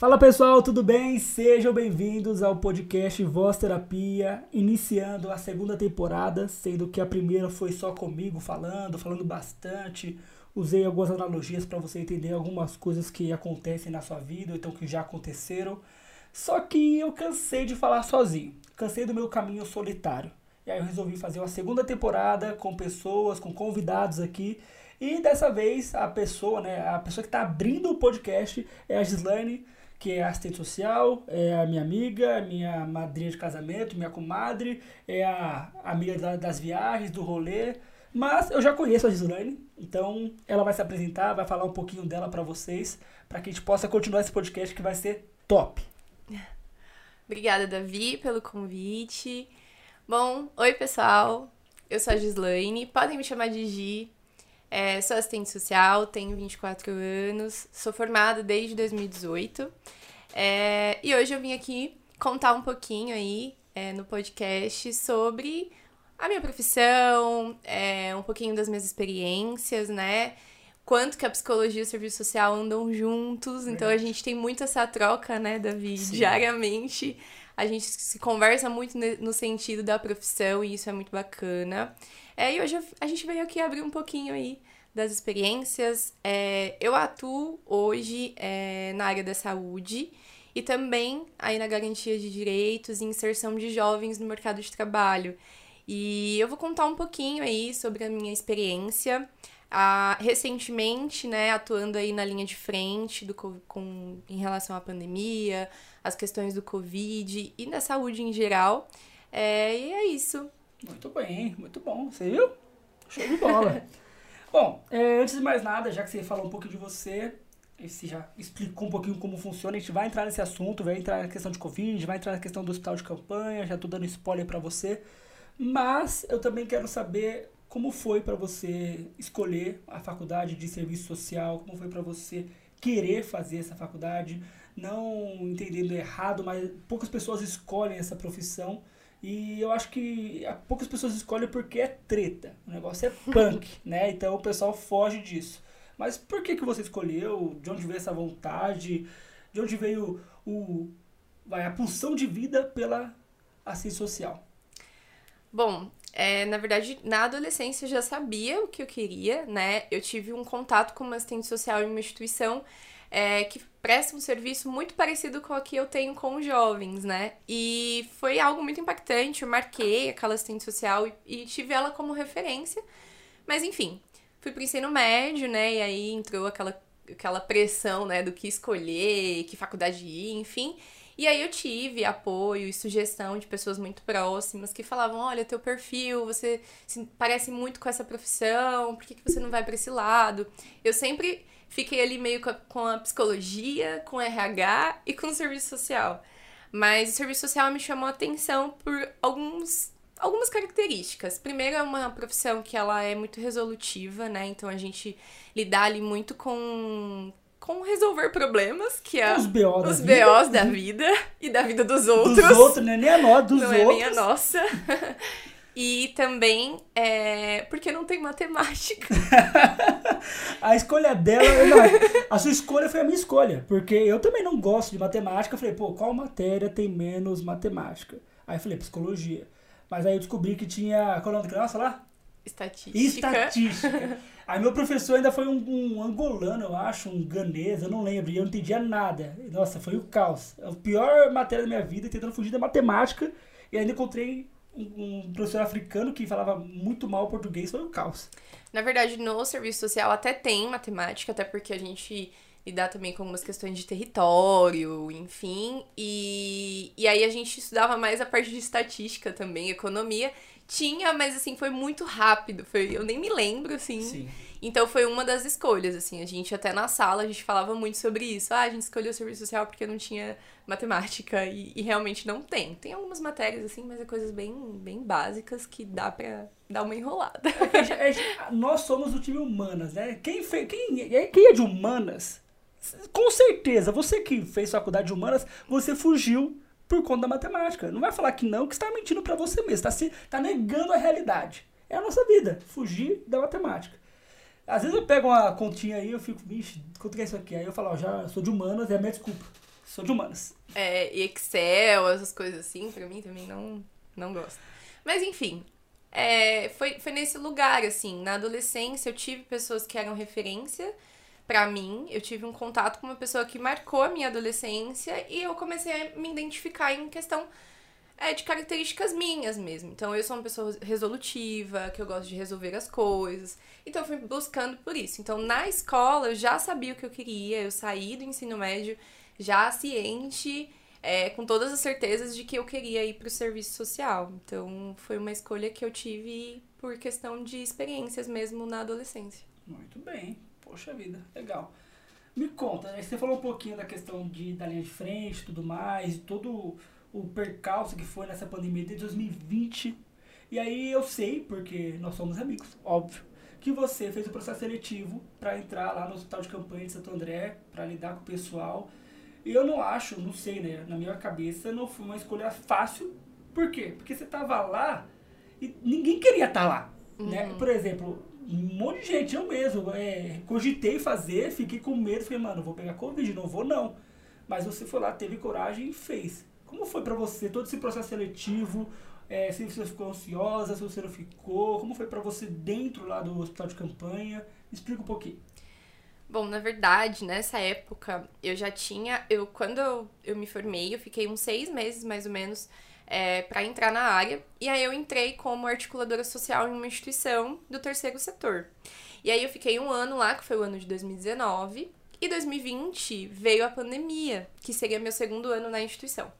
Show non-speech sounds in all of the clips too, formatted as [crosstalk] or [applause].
Fala pessoal, tudo bem? Sejam bem-vindos ao podcast Voz Terapia, iniciando a segunda temporada, sendo que a primeira foi só comigo falando, falando bastante. Usei algumas analogias para você entender algumas coisas que acontecem na sua vida, ou então que já aconteceram. Só que eu cansei de falar sozinho, cansei do meu caminho solitário. E aí eu resolvi fazer uma segunda temporada com pessoas, com convidados aqui. E dessa vez a pessoa, né, a pessoa que está abrindo o podcast é a Gislaine que é assistente social, é a minha amiga, a minha madrinha de casamento, minha comadre, é a amiga da, das viagens, do rolê. Mas eu já conheço a Gislaine, então ela vai se apresentar, vai falar um pouquinho dela para vocês, para que a gente possa continuar esse podcast que vai ser top. [laughs] Obrigada, Davi, pelo convite. Bom, oi pessoal, eu sou a Gislaine, podem me chamar de Gi. É, sou assistente social, tenho 24 anos, sou formada desde 2018. É, e hoje eu vim aqui contar um pouquinho aí é, no podcast sobre a minha profissão, é, um pouquinho das minhas experiências, né? Quanto que a psicologia e o serviço social andam juntos. Então a gente tem muito essa troca, né, Davi, Sim. diariamente. A gente se conversa muito no sentido da profissão e isso é muito bacana. É, e hoje a gente veio aqui abrir um pouquinho aí das experiências. É, eu atuo hoje é, na área da saúde e também aí na garantia de direitos e inserção de jovens no mercado de trabalho. E eu vou contar um pouquinho aí sobre a minha experiência. Ah, recentemente, né, atuando aí na linha de frente do, com, em relação à pandemia, as questões do Covid e da saúde em geral. É, e é isso. Muito bem, muito bom. Você viu? Show de bola. [laughs] bom, é, antes de mais nada, já que você falou um pouco de você, você já explicou um pouquinho como funciona, a gente vai entrar nesse assunto, vai entrar na questão de Covid, vai entrar na questão do hospital de campanha, já tô dando spoiler para você. Mas eu também quero saber como foi para você escolher a faculdade de serviço social, como foi para você querer fazer essa faculdade, não entendendo errado, mas poucas pessoas escolhem essa profissão. E eu acho que poucas pessoas escolhem porque é treta. O negócio é punk, [laughs] né? Então o pessoal foge disso. Mas por que, que você escolheu? De onde veio essa vontade? De onde veio o, vai, a pulsão de vida pela assistência social? Bom, é, na verdade, na adolescência eu já sabia o que eu queria, né? Eu tive um contato com uma assistente social em uma instituição é, que presta um serviço muito parecido com o que eu tenho com os jovens, né? E foi algo muito impactante. Eu marquei aquela assistente social e, e tive ela como referência. Mas enfim, fui pro ensino médio, né? E aí entrou aquela, aquela pressão, né? Do que escolher, que faculdade ir, enfim. E aí eu tive apoio e sugestão de pessoas muito próximas que falavam: olha, teu perfil, você parece muito com essa profissão, por que, que você não vai para esse lado? Eu sempre fiquei ali meio com a, psicologia, com RH e com o serviço social. Mas o serviço social me chamou a atenção por alguns algumas características. Primeiro é uma profissão que ela é muito resolutiva, né? Então a gente lidar ali muito com com resolver problemas, que é os BOs, os da, BOs vida. da vida e da vida dos outros. Dos outros, não é nem a nossa, dos não outros. Não é nem a nossa. E também é, porque não tem matemática. [laughs] a escolha dela, não, a sua escolha foi a minha escolha, porque eu também não gosto de matemática. Eu falei, pô, qual matéria tem menos matemática? Aí eu falei, psicologia. Mas aí eu descobri que tinha. Qual é o nome da criança lá? Estatística. Estatística. [laughs] aí meu professor ainda foi um, um, angolano, eu acho, um ganês, eu não lembro, e eu não entendia nada. Nossa, foi o caos. A pior matéria da minha vida, tentando fugir da matemática, e ainda encontrei um, professor africano que falava muito mal português, foi um caos. Na verdade, no serviço social até tem matemática, até porque a gente lidar também com algumas questões de território, enfim. E, e aí a gente estudava mais a parte de estatística também, economia. Tinha, mas assim, foi muito rápido. Foi, eu nem me lembro, assim. Sim. Então foi uma das escolhas, assim. A gente até na sala, a gente falava muito sobre isso. Ah, a gente escolheu o serviço social porque não tinha matemática. E, e realmente não tem. Tem algumas matérias, assim, mas é coisas bem, bem básicas que dá pra dar uma enrolada. É, é, nós somos o time humanas, né? Quem, fez, quem, quem é de humanas, com certeza, você que fez faculdade de humanas, você fugiu por conta da matemática. Não vai falar que não, que está mentindo para você mesmo, está se tá negando a realidade. É a nossa vida, fugir da matemática. Às vezes eu pego uma continha aí, eu fico, vixe, quanto que é isso aqui? Aí eu falo, ó, já sou de humanas, é a minha desculpa. Sou de humanas. É, e Excel, essas coisas assim, pra mim também não, não gosto. Mas enfim, é, foi, foi nesse lugar, assim. Na adolescência eu tive pessoas que eram referência para mim. Eu tive um contato com uma pessoa que marcou a minha adolescência e eu comecei a me identificar em questão é, de características minhas mesmo. Então eu sou uma pessoa resolutiva, que eu gosto de resolver as coisas. Então eu fui buscando por isso. Então na escola eu já sabia o que eu queria, eu saí do ensino médio já ciente é, com todas as certezas de que eu queria ir para o serviço social. Então, foi uma escolha que eu tive por questão de experiências mesmo na adolescência. Muito bem. Poxa vida, legal. Me conta, né? você falou um pouquinho da questão de, da linha de frente e tudo mais, todo o percalço que foi nessa pandemia de 2020. E aí eu sei, porque nós somos amigos, óbvio, que você fez o processo seletivo para entrar lá no Hospital de Campanha de Santo André, para lidar com o pessoal. E eu não acho, não sei, né? Na minha cabeça não foi uma escolha fácil. Por quê? Porque você tava lá e ninguém queria estar tá lá. Né? Uhum. Né? Por exemplo, um monte de gente, eu mesmo, é, cogitei fazer, fiquei com medo, falei, mano, vou pegar Covid, não vou não. Mas você foi lá, teve coragem e fez. Como foi para você todo esse processo seletivo? É, se você ficou ansiosa, se você não ficou? Como foi para você dentro lá do hospital de campanha? Explica um pouquinho. Bom, na verdade, nessa época, eu já tinha. Eu, quando eu, eu me formei, eu fiquei uns seis meses mais ou menos é, para entrar na área. E aí eu entrei como articuladora social em uma instituição do terceiro setor. E aí eu fiquei um ano lá, que foi o ano de 2019. E 2020 veio a pandemia, que seria meu segundo ano na instituição.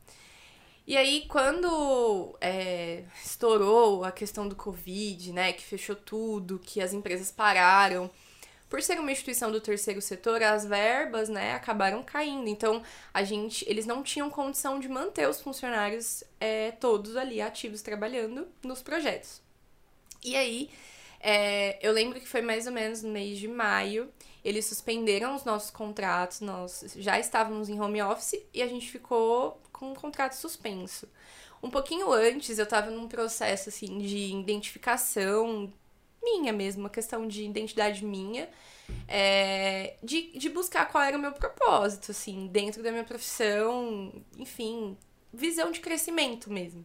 E aí, quando é, estourou a questão do Covid, né, que fechou tudo, que as empresas pararam por ser uma instituição do terceiro setor, as verbas, né, acabaram caindo. Então, a gente, eles não tinham condição de manter os funcionários é, todos ali ativos trabalhando nos projetos. E aí, é, eu lembro que foi mais ou menos no mês de maio, eles suspenderam os nossos contratos, nós já estávamos em home office e a gente ficou com um contrato suspenso. Um pouquinho antes, eu estava num processo assim de identificação minha mesmo, uma questão de identidade minha, é, de, de buscar qual era o meu propósito, assim, dentro da minha profissão, enfim, visão de crescimento mesmo.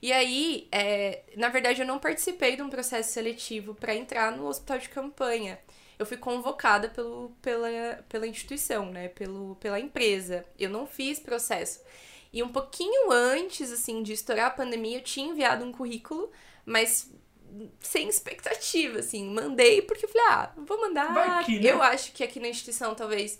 E aí, é, na verdade, eu não participei de um processo seletivo para entrar no hospital de campanha. Eu fui convocada pelo, pela, pela instituição, né? Pelo, pela empresa. Eu não fiz processo. E um pouquinho antes, assim, de estourar a pandemia, eu tinha enviado um currículo, mas sem expectativa, assim. Mandei porque eu falei, ah, vou mandar. Né? Eu acho que aqui na instituição talvez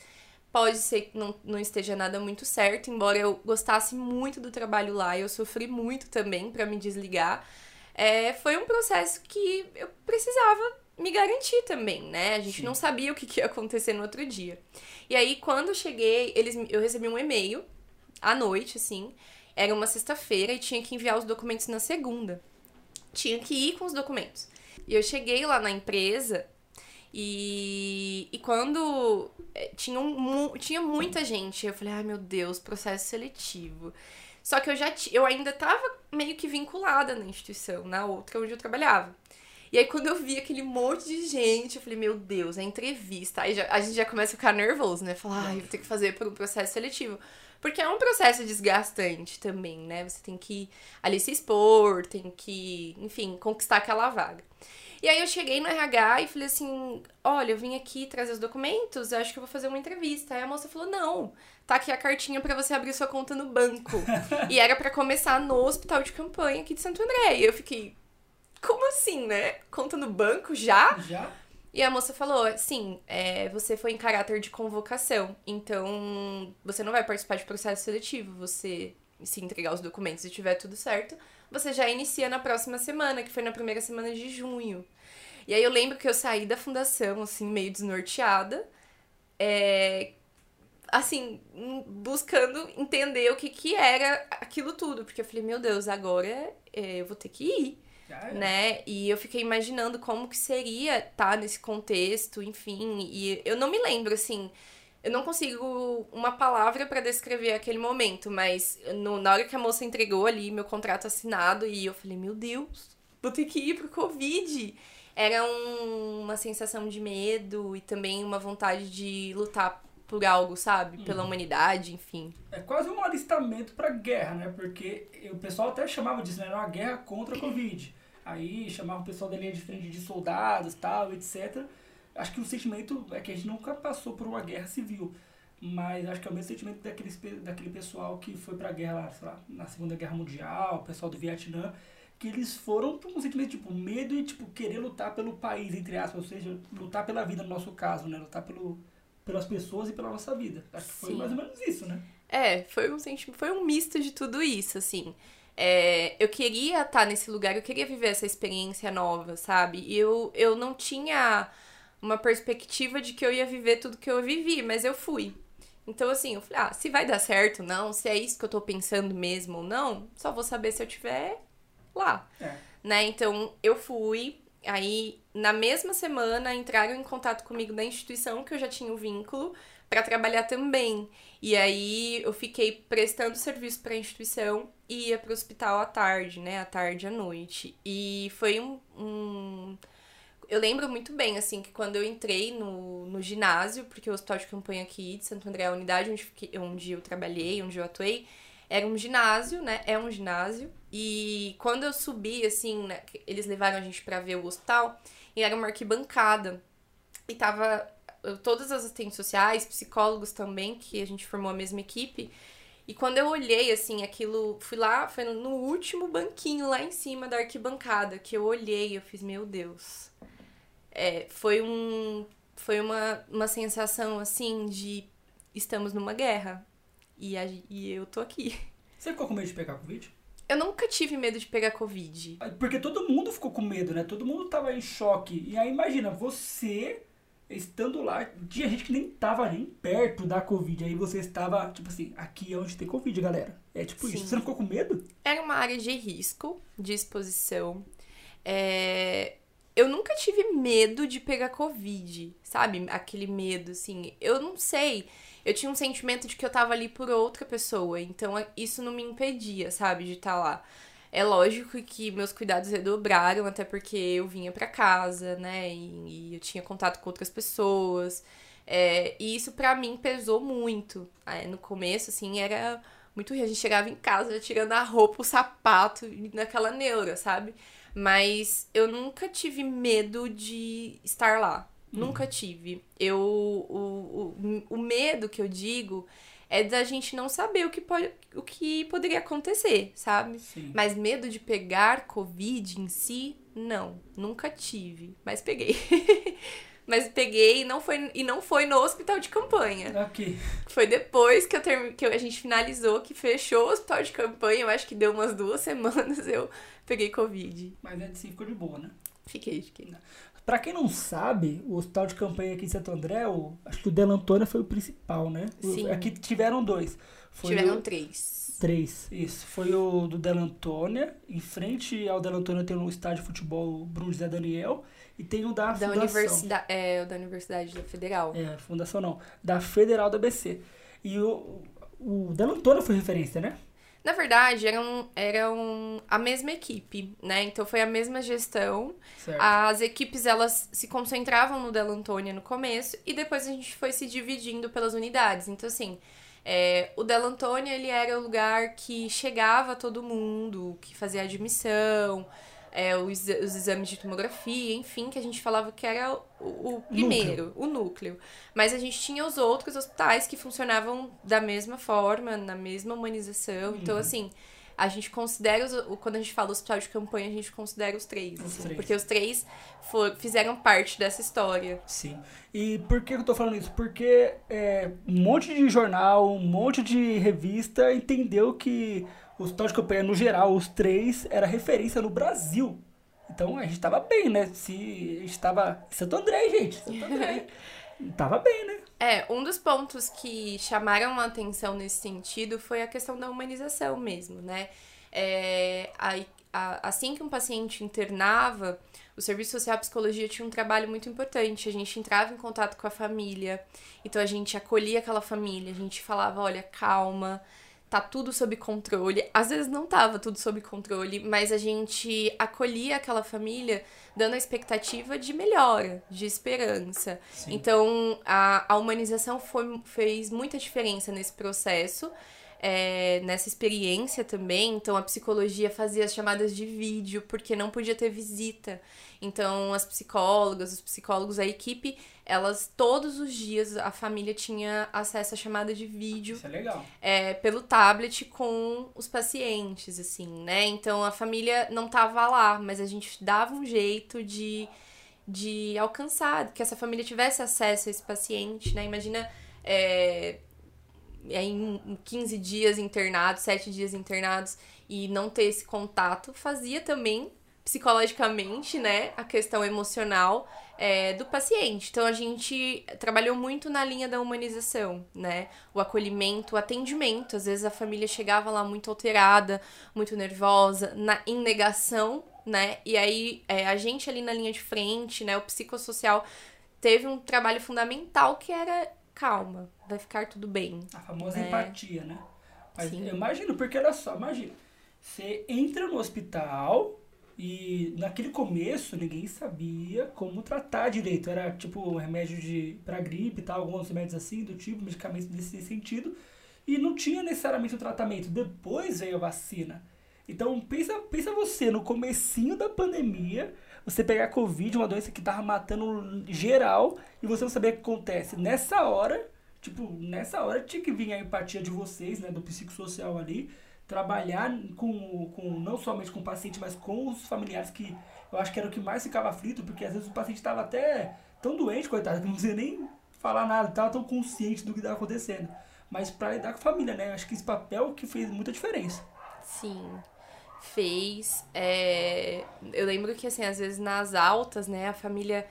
pode ser que não, não esteja nada muito certo, embora eu gostasse muito do trabalho lá, eu sofri muito também para me desligar. É, foi um processo que eu precisava me garantir também, né? A gente Sim. não sabia o que, que ia acontecer no outro dia. E aí, quando eu cheguei, eles, eu recebi um e-mail à noite, assim. Era uma sexta-feira e tinha que enviar os documentos na segunda tinha que ir com os documentos. E eu cheguei lá na empresa e, e quando eh, tinha, um, tinha muita gente, eu falei, ai meu Deus, processo seletivo. Só que eu já eu ainda tava meio que vinculada na instituição, na outra onde eu trabalhava. E aí, quando eu vi aquele monte de gente, eu falei, meu Deus, é entrevista. Aí já, a gente já começa a ficar nervoso, né? Falar, ai, vou ter que fazer por um processo seletivo. Porque é um processo desgastante também, né? Você tem que ali se expor, tem que, enfim, conquistar aquela vaga. E aí eu cheguei no RH e falei assim: olha, eu vim aqui trazer os documentos, eu acho que eu vou fazer uma entrevista. Aí a moça falou: não, tá aqui a cartinha para você abrir sua conta no banco. [laughs] e era para começar no hospital de campanha aqui de Santo André. E eu fiquei, como assim, né? Conta no banco já? Já? E a moça falou: sim, é, você foi em caráter de convocação, então você não vai participar de processo seletivo. Você, se entregar os documentos e tiver tudo certo, você já inicia na próxima semana, que foi na primeira semana de junho. E aí eu lembro que eu saí da fundação, assim, meio desnorteada, é, assim, buscando entender o que que era aquilo tudo, porque eu falei, meu Deus, agora é, eu vou ter que ir né? E eu fiquei imaginando como que seria estar tá nesse contexto, enfim. E eu não me lembro, assim, eu não consigo uma palavra para descrever aquele momento, mas no, na hora que a moça entregou ali meu contrato assinado e eu falei, meu Deus, vou ter que ir pro Covid. Era um, uma sensação de medo e também uma vontade de lutar por algo, sabe? Pela Uhum. humanidade, enfim. É quase um alistamento pra guerra, né? Porque o pessoal até chamava disso, né? Era uma guerra contra a Covid. Aí chamava o pessoal da linha de frente de soldados, tal, etc. Acho que o sentimento é que a gente nunca passou por uma guerra civil. Mas acho que é o mesmo sentimento daqueles, pe- daquele pessoal que foi pra guerra, lá, sei lá, na Segunda Guerra Mundial, o pessoal do Vietnã, que eles foram com um sentimento tipo medo e tipo querer lutar pelo país, entre aspas, ou seja, lutar pela vida no nosso caso, né? Lutar pelo, pelas pessoas e pela nossa vida. Acho que foi mais ou menos isso, né? É, foi um sentimento, foi um misto de tudo isso, assim. É, eu queria estar nesse lugar, eu queria viver essa experiência nova, sabe? E eu, eu não tinha uma perspectiva de que eu ia viver tudo que eu vivi, mas eu fui. Então, assim, eu falei, ah, se vai dar certo ou não, se é isso que eu tô pensando mesmo ou não, só vou saber se eu tiver lá. É. Né? Então, eu fui. Aí, na mesma semana, entraram em contato comigo da instituição que eu já tinha o vínculo para trabalhar também. E aí, eu fiquei prestando serviço para a instituição e ia para o hospital à tarde, né? À tarde à noite. E foi um, um eu lembro muito bem, assim, que quando eu entrei no, no ginásio, porque o hospital de campanha aqui de Santo André, a unidade onde, fiquei- onde eu trabalhei, onde eu atuei, era um ginásio, né? É um ginásio. E quando eu subi, assim, né, eles levaram a gente pra ver o hospital, e era uma arquibancada. E tava eu- todas as assistentes sociais, psicólogos também, que a gente formou a mesma equipe. E quando eu olhei, assim, aquilo. Fui lá, foi no último banquinho lá em cima da arquibancada, que eu olhei, eu fiz, meu Deus. É, foi um. Foi uma, uma sensação, assim, de estamos numa guerra. E, a- e eu tô aqui. Você ficou com medo de pegar Covid? Eu nunca tive medo de pegar Covid. Porque todo mundo ficou com medo, né? Todo mundo tava em choque. E aí imagina, você estando lá, tinha gente que nem tava nem perto da Covid. Aí você estava, tipo assim, aqui é onde tem Covid, galera. É tipo isso. Sim. Você não ficou com medo? Era uma área de risco, de exposição. É, Eu nunca tive medo de pegar Covid, sabe? Aquele medo, assim. Eu não sei. Eu tinha um sentimento de que eu tava ali por outra pessoa. Então é- isso não me impedia, sabe? De estar lá. É lógico que meus cuidados redobraram, até porque eu vinha pra casa, né? E, e eu tinha contato com outras pessoas. É, e isso pra mim pesou muito. É, no começo, assim, era muito ruim. A gente chegava em casa já tirando a roupa, o sapato, naquela neura, sabe? Mas eu nunca tive medo de estar lá. Nunca tive. Eu. O, o, o medo que eu digo é da gente não saber o que, pode, o que poderia acontecer, sabe? Sim. Mas medo de pegar Covid em si, não. Nunca tive. Mas peguei. [laughs] Mas peguei e não foi, e não foi no hospital de campanha. Ok. Foi depois que, eu termi... que a gente finalizou, que fechou o hospital de campanha. Eu acho que deu umas duas [laughs] semanas eu peguei Covid. Mas é assim ficou de boa, né? Fiquei, fiquei. Pra quem não sabe, o hospital de campanha aqui em Santo André, o, acho que o Della Antônia foi o principal, né? Sim. Aqui tiveram dois. Foi Tiveram o- três. Três, isso. Foi o do Della Antônia. Em frente ao Della Antônia tem um estádio de futebol Bruno José Daniel. E tem o da, Da Fundação. universidade, é, o da Universidade Federal. É, Fundação não. Da Federal da BC. E o, o Della Antônia foi referência, né? Na verdade, eram, eram a mesma equipe, né? Então foi a mesma gestão. Certo. As equipes, elas se concentravam no Della Antônia no começo e depois a gente foi se dividindo pelas unidades. Então, assim, é, o Della Antônia, ele era o lugar que chegava todo mundo, que fazia admissão, é, os, os exames de tomografia, enfim, que a gente falava que era o, o primeiro, o núcleo. Mas a gente tinha os outros hospitais que funcionavam da mesma forma, na mesma humanização. Então, Uhum. assim, a gente considera, os, o- quando a gente fala hospital de campanha, a gente considera os três. Os assim, três. Porque os três for- fizeram parte dessa história. Sim. E por que eu tô falando isso? Porque é, um monte de jornal, um monte de revista entendeu que o hospital de campanha, no geral, os três, era referência no Brasil. Então a gente tava bem, né? Se a gente tava. Santo André, gente. Santo André. [laughs] tava bem, né? É, um dos pontos que chamaram a atenção nesse sentido foi a questão da humanização mesmo, né? É, a- a- assim que um paciente internava, o Serviço Social Psicologia tinha um trabalho muito importante. A gente entrava em contato com a família, então a gente acolhia aquela família, a gente falava, olha, calma, tá tudo sob controle. Às vezes não tava tudo sob controle, mas a gente acolhia aquela família dando a expectativa de melhora, de esperança. Sim. Então, a, a humanização foi, fez muita diferença nesse processo é, nessa experiência também. Então, a psicologia fazia as chamadas de vídeo, porque não podia ter visita. Então, as psicólogas, os psicólogos, a equipe, elas, todos os dias, a família tinha acesso à chamada de vídeo. Isso é legal. É, pelo tablet com os pacientes, assim, né? Então, a família não tava lá, mas a gente dava um jeito de, de alcançar, que essa família tivesse acesso a esse paciente, né? Imagina. É, em 15 dias internados, 7 dias internados e não ter esse contato, fazia também psicologicamente, né, a questão emocional é, do paciente. Então a gente trabalhou muito na linha da humanização, né, o acolhimento, o atendimento. Às vezes a família chegava lá muito alterada, muito nervosa, na, em negação, né, e aí é, a gente ali na linha de frente, né, o psicossocial teve um trabalho fundamental que era calma, vai ficar tudo bem. A famosa né? empatia, né? Mas Sim. eu imagino, porque olha só, imagina. Você entra no hospital e naquele começo ninguém sabia como tratar direito. Era tipo remédio de para gripe e tal, alguns remédios assim, do tipo, medicamentos nesse sentido. E não tinha necessariamente o tratamento. Depois veio a vacina. Então pensa, pensa você, no comecinho da pandemia, você pegar Covid, uma doença que tava matando geral, e você não saber o que acontece. Nessa hora, tipo, nessa hora tinha que vir a empatia de vocês, né, do psicossocial ali, trabalhar com, com não somente com o paciente, mas com os familiares que eu acho que era o que mais ficava aflito, porque às vezes o paciente estava até tão doente, coitado, que não conseguia nem falar nada, estava tão consciente do que estava acontecendo. Mas para lidar com a família, né? Acho que esse papel que fez muita diferença. Sim fez. É... Eu lembro que, assim, às vezes nas altas, né, a família.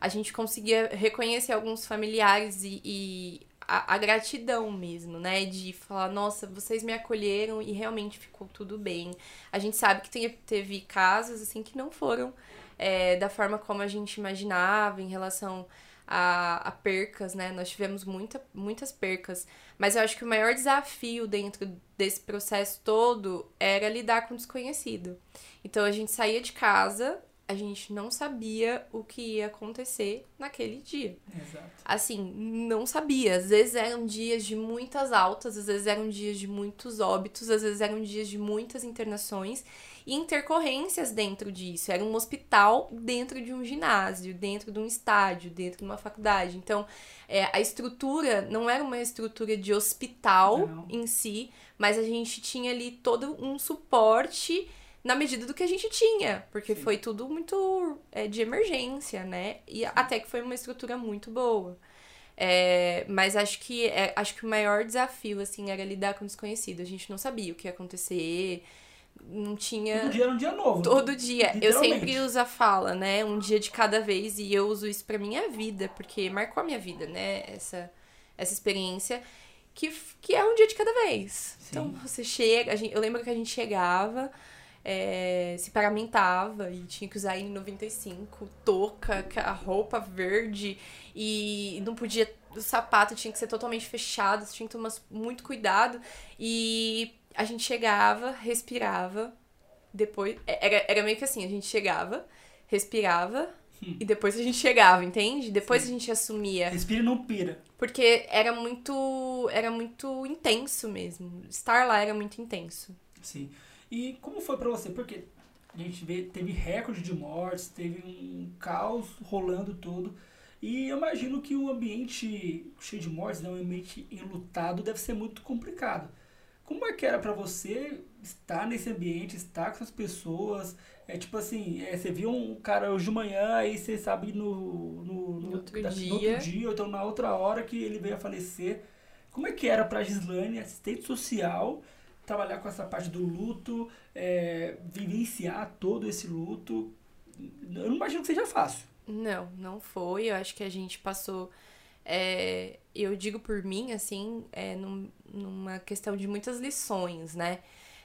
A gente conseguia reconhecer alguns familiares e, e a, a, gratidão mesmo, né? De falar, nossa, vocês me acolheram e realmente ficou tudo bem. A gente sabe que tem, teve casos, assim, que não foram é, da forma como a gente imaginava em relação a, a percas, né? Nós tivemos muita, muitas percas. Mas eu acho que o maior desafio dentro desse processo todo era lidar com o desconhecido. Então a gente saía de casa, a gente não sabia o que ia acontecer naquele dia. Exato. Assim, não sabia. Às vezes eram dias de muitas altas, às vezes eram dias de muitos óbitos, às vezes eram dias de muitas internações intercorrências dentro disso. Era um hospital dentro de um ginásio, dentro de um estádio, dentro de uma faculdade. Então, é, a estrutura não era uma estrutura de hospital não. em si, mas a gente tinha ali todo um suporte na medida do que a gente tinha, porque Sim. foi tudo muito é, de emergência, né? E Sim. até que foi uma estrutura muito boa. É, mas acho que é, acho que o maior desafio assim era lidar com o desconhecido. A gente não sabia o que ia acontecer não tinha. Todo dia era um dia novo. Todo dia. Eu sempre uso a fala, né? Um dia de cada vez. E eu uso isso pra minha vida, porque marcou a minha vida, né? Essa, essa experiência. Que, que é um dia de cada vez. Sim. Então você chega. Gente, eu lembro que a gente chegava. É, se paramentava e tinha que usar N95, touca, a roupa verde e não podia. O sapato tinha que ser totalmente fechado, tinha que tomar muito cuidado. E a gente chegava, respirava, depois. É, era, era meio que assim, a gente chegava, respirava. Hum. E depois a gente chegava, entende? Depois Sim. a gente assumia. Respira e não pira. Porque era muito. Era muito intenso mesmo. Estar lá era muito intenso. Sim. E como foi para você? Porque a gente vê, teve recorde de mortes, teve um caos rolando todo. E eu imagino que um ambiente cheio de mortes, né, um ambiente enlutado, deve ser muito complicado. Como é que era para você estar nesse ambiente, estar com essas pessoas? É tipo assim, é, você viu um cara hoje de manhã, aí você sabe no, no, no, outro, da, dia. no outro dia, ou então na outra hora que ele veio a falecer. Como é que era pra Gislane, assistente social, trabalhar com essa parte do luto, é, vivenciar todo esse luto? Eu não imagino que seja fácil. Não, não foi. Eu acho que a gente passou é, eu digo por mim, assim, é, num, numa questão de muitas lições, né?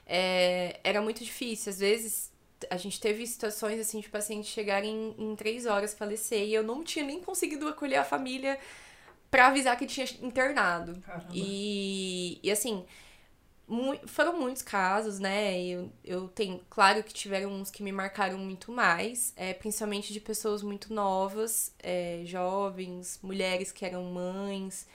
É, era muito difícil. Às vezes, a gente teve situações, assim, de pacientes chegarem em, em três horas falecer e eu não tinha nem conseguido acolher a família para avisar que tinha internado. E, e, assim, foram muitos casos, né? Eu, eu tenho, claro que tiveram uns que me marcaram muito mais, é, principalmente de pessoas muito novas, é, jovens, mulheres que eram mães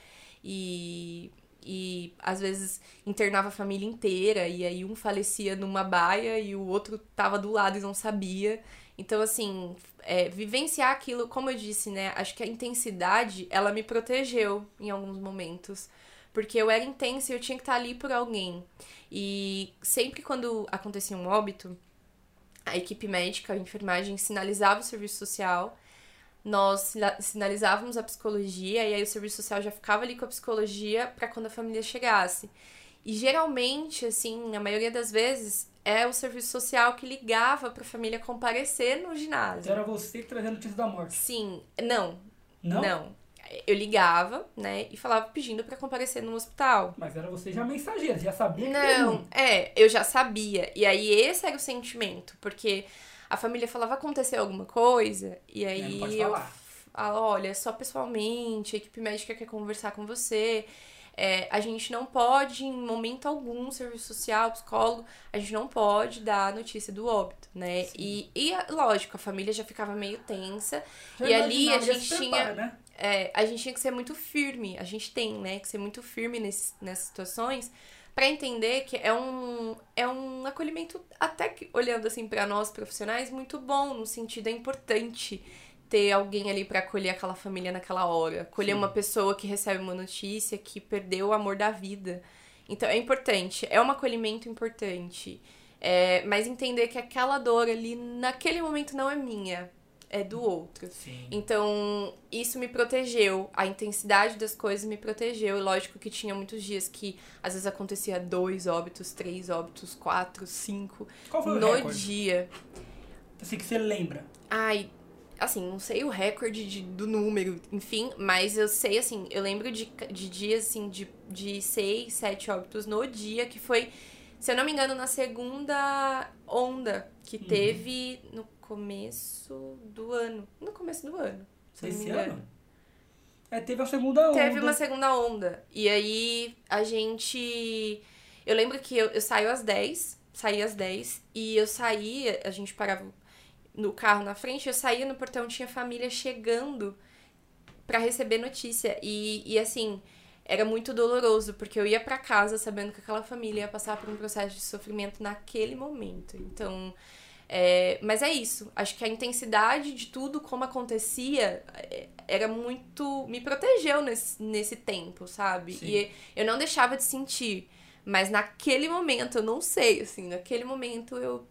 e, e às vezes internava a família inteira e aí um falecia numa baia e o outro tava do lado e não sabia. Então, assim, é, vivenciar aquilo, como eu disse, né? Acho que a intensidade, ela me protegeu em alguns momentos. Porque eu era intensa e eu tinha que estar ali por alguém. E sempre quando acontecia um óbito, a equipe médica, a enfermagem sinalizava o serviço social, nós sinalizávamos a psicologia e aí o serviço social já ficava ali com a psicologia para quando a família chegasse. E geralmente, assim, na maioria das vezes, é o serviço social que ligava para a família comparecer no ginásio. Então era você que trazia notícia da morte? Sim. Não. Não? Não eu ligava, né, e falava pedindo para comparecer no hospital. Mas era você já mensageira, já sabia que Não, é, eu já sabia. E aí esse era o sentimento, porque a família falava aconteceu alguma coisa, e aí é, eu falo, olha, só pessoalmente, a equipe médica quer conversar com você. É, a gente não pode, em momento algum, serviço social, psicólogo, a gente não pode dar notícia do óbito, né? E, e, lógico, a família já ficava meio tensa. Já e ali a gente tinha. né? É, a gente tinha que ser muito firme, a gente tem, né, que ser muito firme nesse, nessas situações para entender que é um, é um acolhimento, até que, olhando assim para nós profissionais, muito bom, no sentido é importante ter alguém ali para acolher aquela família naquela hora, acolher Sim. uma pessoa que recebe uma notícia que perdeu o amor da vida. Então é importante, é um acolhimento importante. É, mas entender que aquela dor ali, naquele momento, não é minha é do outro. Sim. Então, isso me protegeu. A intensidade das coisas me protegeu. E lógico que tinha muitos dias que às vezes acontecia dois óbitos, três óbitos, quatro, cinco. Qual foi no o recorde? dia. Assim que você lembra. Ai, assim, não sei o recorde de, do número, enfim, mas eu sei, assim, eu lembro de, de dias, assim, de, de seis, sete óbitos no dia, que foi, se eu não me engano, na segunda onda que uhum. teve no começo do ano. No começo do ano. Se Esse ano? É, teve a segunda onda. Teve uma segunda onda. E aí a gente. Eu lembro que eu, eu saio às 10, saí às 10, e eu saí, a gente parava no carro na frente, eu saía no portão, tinha família chegando para receber notícia. E, e assim, era muito doloroso, porque eu ia para casa sabendo que aquela família ia passar por um processo de sofrimento naquele momento. Então, é, mas é isso. Acho que a intensidade de tudo, como acontecia, é, era muito. me protegeu nesse, nesse tempo, sabe? Sim. E eu não deixava de sentir. Mas naquele momento, eu não sei, assim, naquele momento eu.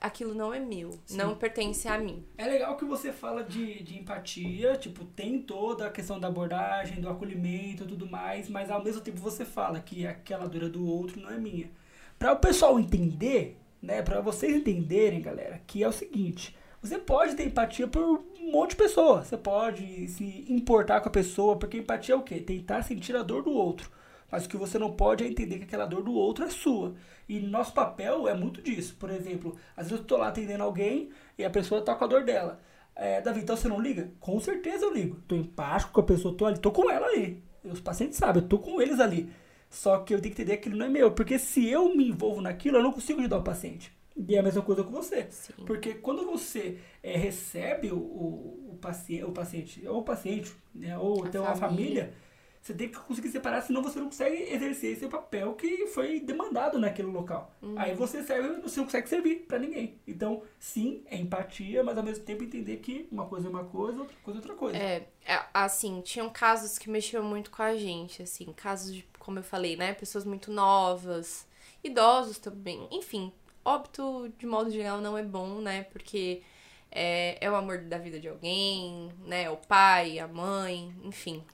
Aquilo não é meu, Sim. não pertence a mim. É legal que você fala de, de empatia, tipo, tem toda a questão da abordagem, do acolhimento e tudo mais, mas ao mesmo tempo você fala que aquela dor do outro não é minha. Para o pessoal entender, né, para vocês entenderem, galera, que é o seguinte: você pode ter empatia por um monte de pessoa, você pode se importar com a pessoa, porque empatia é o quê? Tentar sentir a dor do outro. Mas o que você não pode é entender que aquela dor do outro é sua. E nosso papel é muito disso. Por exemplo, às vezes eu tô lá atendendo alguém e a pessoa tá com a dor dela. É, Davi, então você não liga? Com certeza eu ligo. Tô empático com a pessoa, tô ali, tô com ela ali. Os pacientes sabem, eu tô com eles ali. Só que eu tenho que entender que aquilo não é meu. Porque se eu me envolvo naquilo, eu não consigo ajudar o paciente. E é a mesma coisa com você. Sim. Porque quando você é, recebe o, o, o, paciente, o paciente, ou o paciente, né, ou até a família, você tem que conseguir separar, senão você não consegue exercer esse papel que foi demandado naquele local. Uhum. Aí você serve, você não consegue servir para ninguém. Então, sim, é empatia, mas ao mesmo tempo entender que uma coisa é uma coisa, outra coisa é outra coisa. É, é assim, tinham casos que mexiam muito com a gente, assim, casos de como eu falei, né? Pessoas muito novas, idosos também. Enfim, óbito, de modo geral, não é bom, né? Porque é, é o amor da vida de alguém, né? O pai, a mãe, enfim.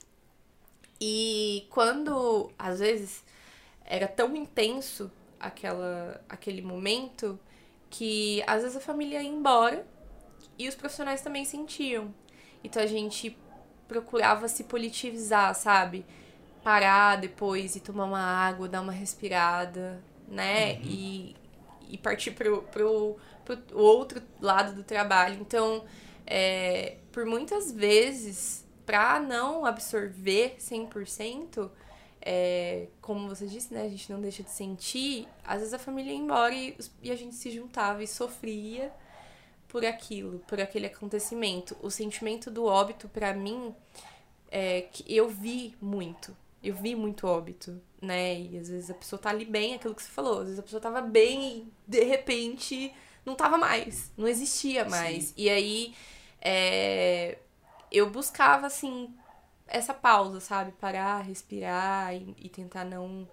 E quando, às vezes, era tão intenso aquela, aquele momento que às vezes a família ia embora e os profissionais também sentiam. Então a gente procurava se politizar, sabe? Parar depois e tomar uma água, dar uma respirada, né? Uhum. E, e partir pro, pro, pro outro lado do trabalho. Então, é, por muitas vezes, para não absorver 100%, é, como você disse, né? A gente não deixa de sentir. Às vezes a família ia embora e, e a gente se juntava e sofria por aquilo, por aquele acontecimento. O sentimento do óbito, para mim, é que eu vi muito. Eu vi muito óbito, né? E às vezes a pessoa tá ali bem, aquilo que você falou. Às vezes a pessoa tava bem e de repente não tava mais, não existia mais. Sim. E aí é, eu buscava, assim, essa pausa, sabe? Parar, respirar e, e tentar não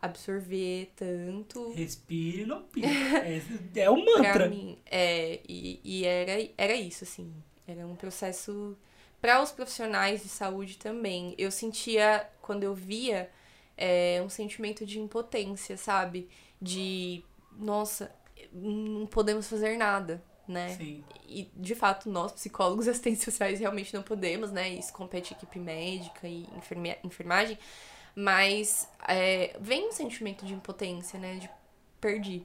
absorver tanto. Respire e não pire. [laughs] é, é um mantra. Pra mim, é, e, e era, era isso, assim. Era um processo para os profissionais de saúde também. Eu sentia, quando eu via, é, um sentimento de impotência, sabe? De, nossa, não podemos fazer nada, né? Sim. E, de fato, nós, psicólogos [laughs] e assistentes sociais, realmente não podemos, né? Isso compete equipe médica e enferme enfermagem. Mas é, vem um sentimento de impotência, né? De perdi.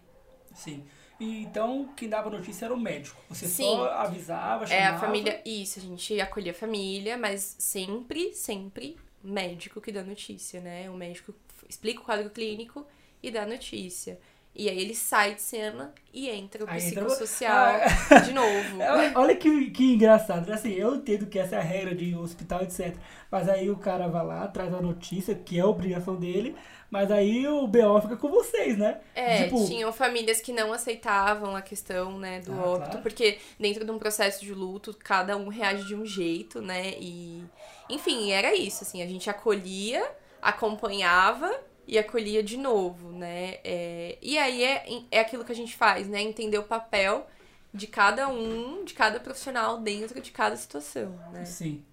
Sim. E, então, quem dava notícia era o médico. Você Sim. só avisava, chamava... É, a família... Isso, a gente acolhia a família, mas sempre, sempre médico que dá notícia, né? O médico explica o quadro clínico e dá notícia. E aí ele sai de cena e entra o aí psicossocial entra... de novo. [laughs] Olha que, que engraçado. Assim, eu entendo que essa é a regra de hospital, etc. Mas aí o cara vai lá, traz a notícia, que é a obrigação dele, mas aí o BO fica com vocês, né? É, tipo... tinham famílias que não aceitavam a questão, né, do ah, óbito, claro. porque dentro de um processo de luto, cada um reage de um jeito, né? E. Enfim, era isso, assim, a gente acolhia, acompanhava e acolhia de novo, né? É, e aí é, é aquilo que a gente faz, né? Entender o papel de cada um, de cada profissional dentro de cada situação, né? Sim.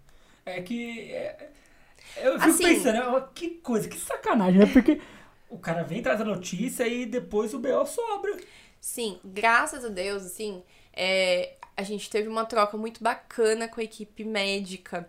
É que. É, eu fico assim, pensando, que coisa, que sacanagem, né? Porque o cara vem traz a notícia e depois o BO sobra. Sim, graças a Deus, assim, é, a gente teve uma troca muito bacana com a equipe médica.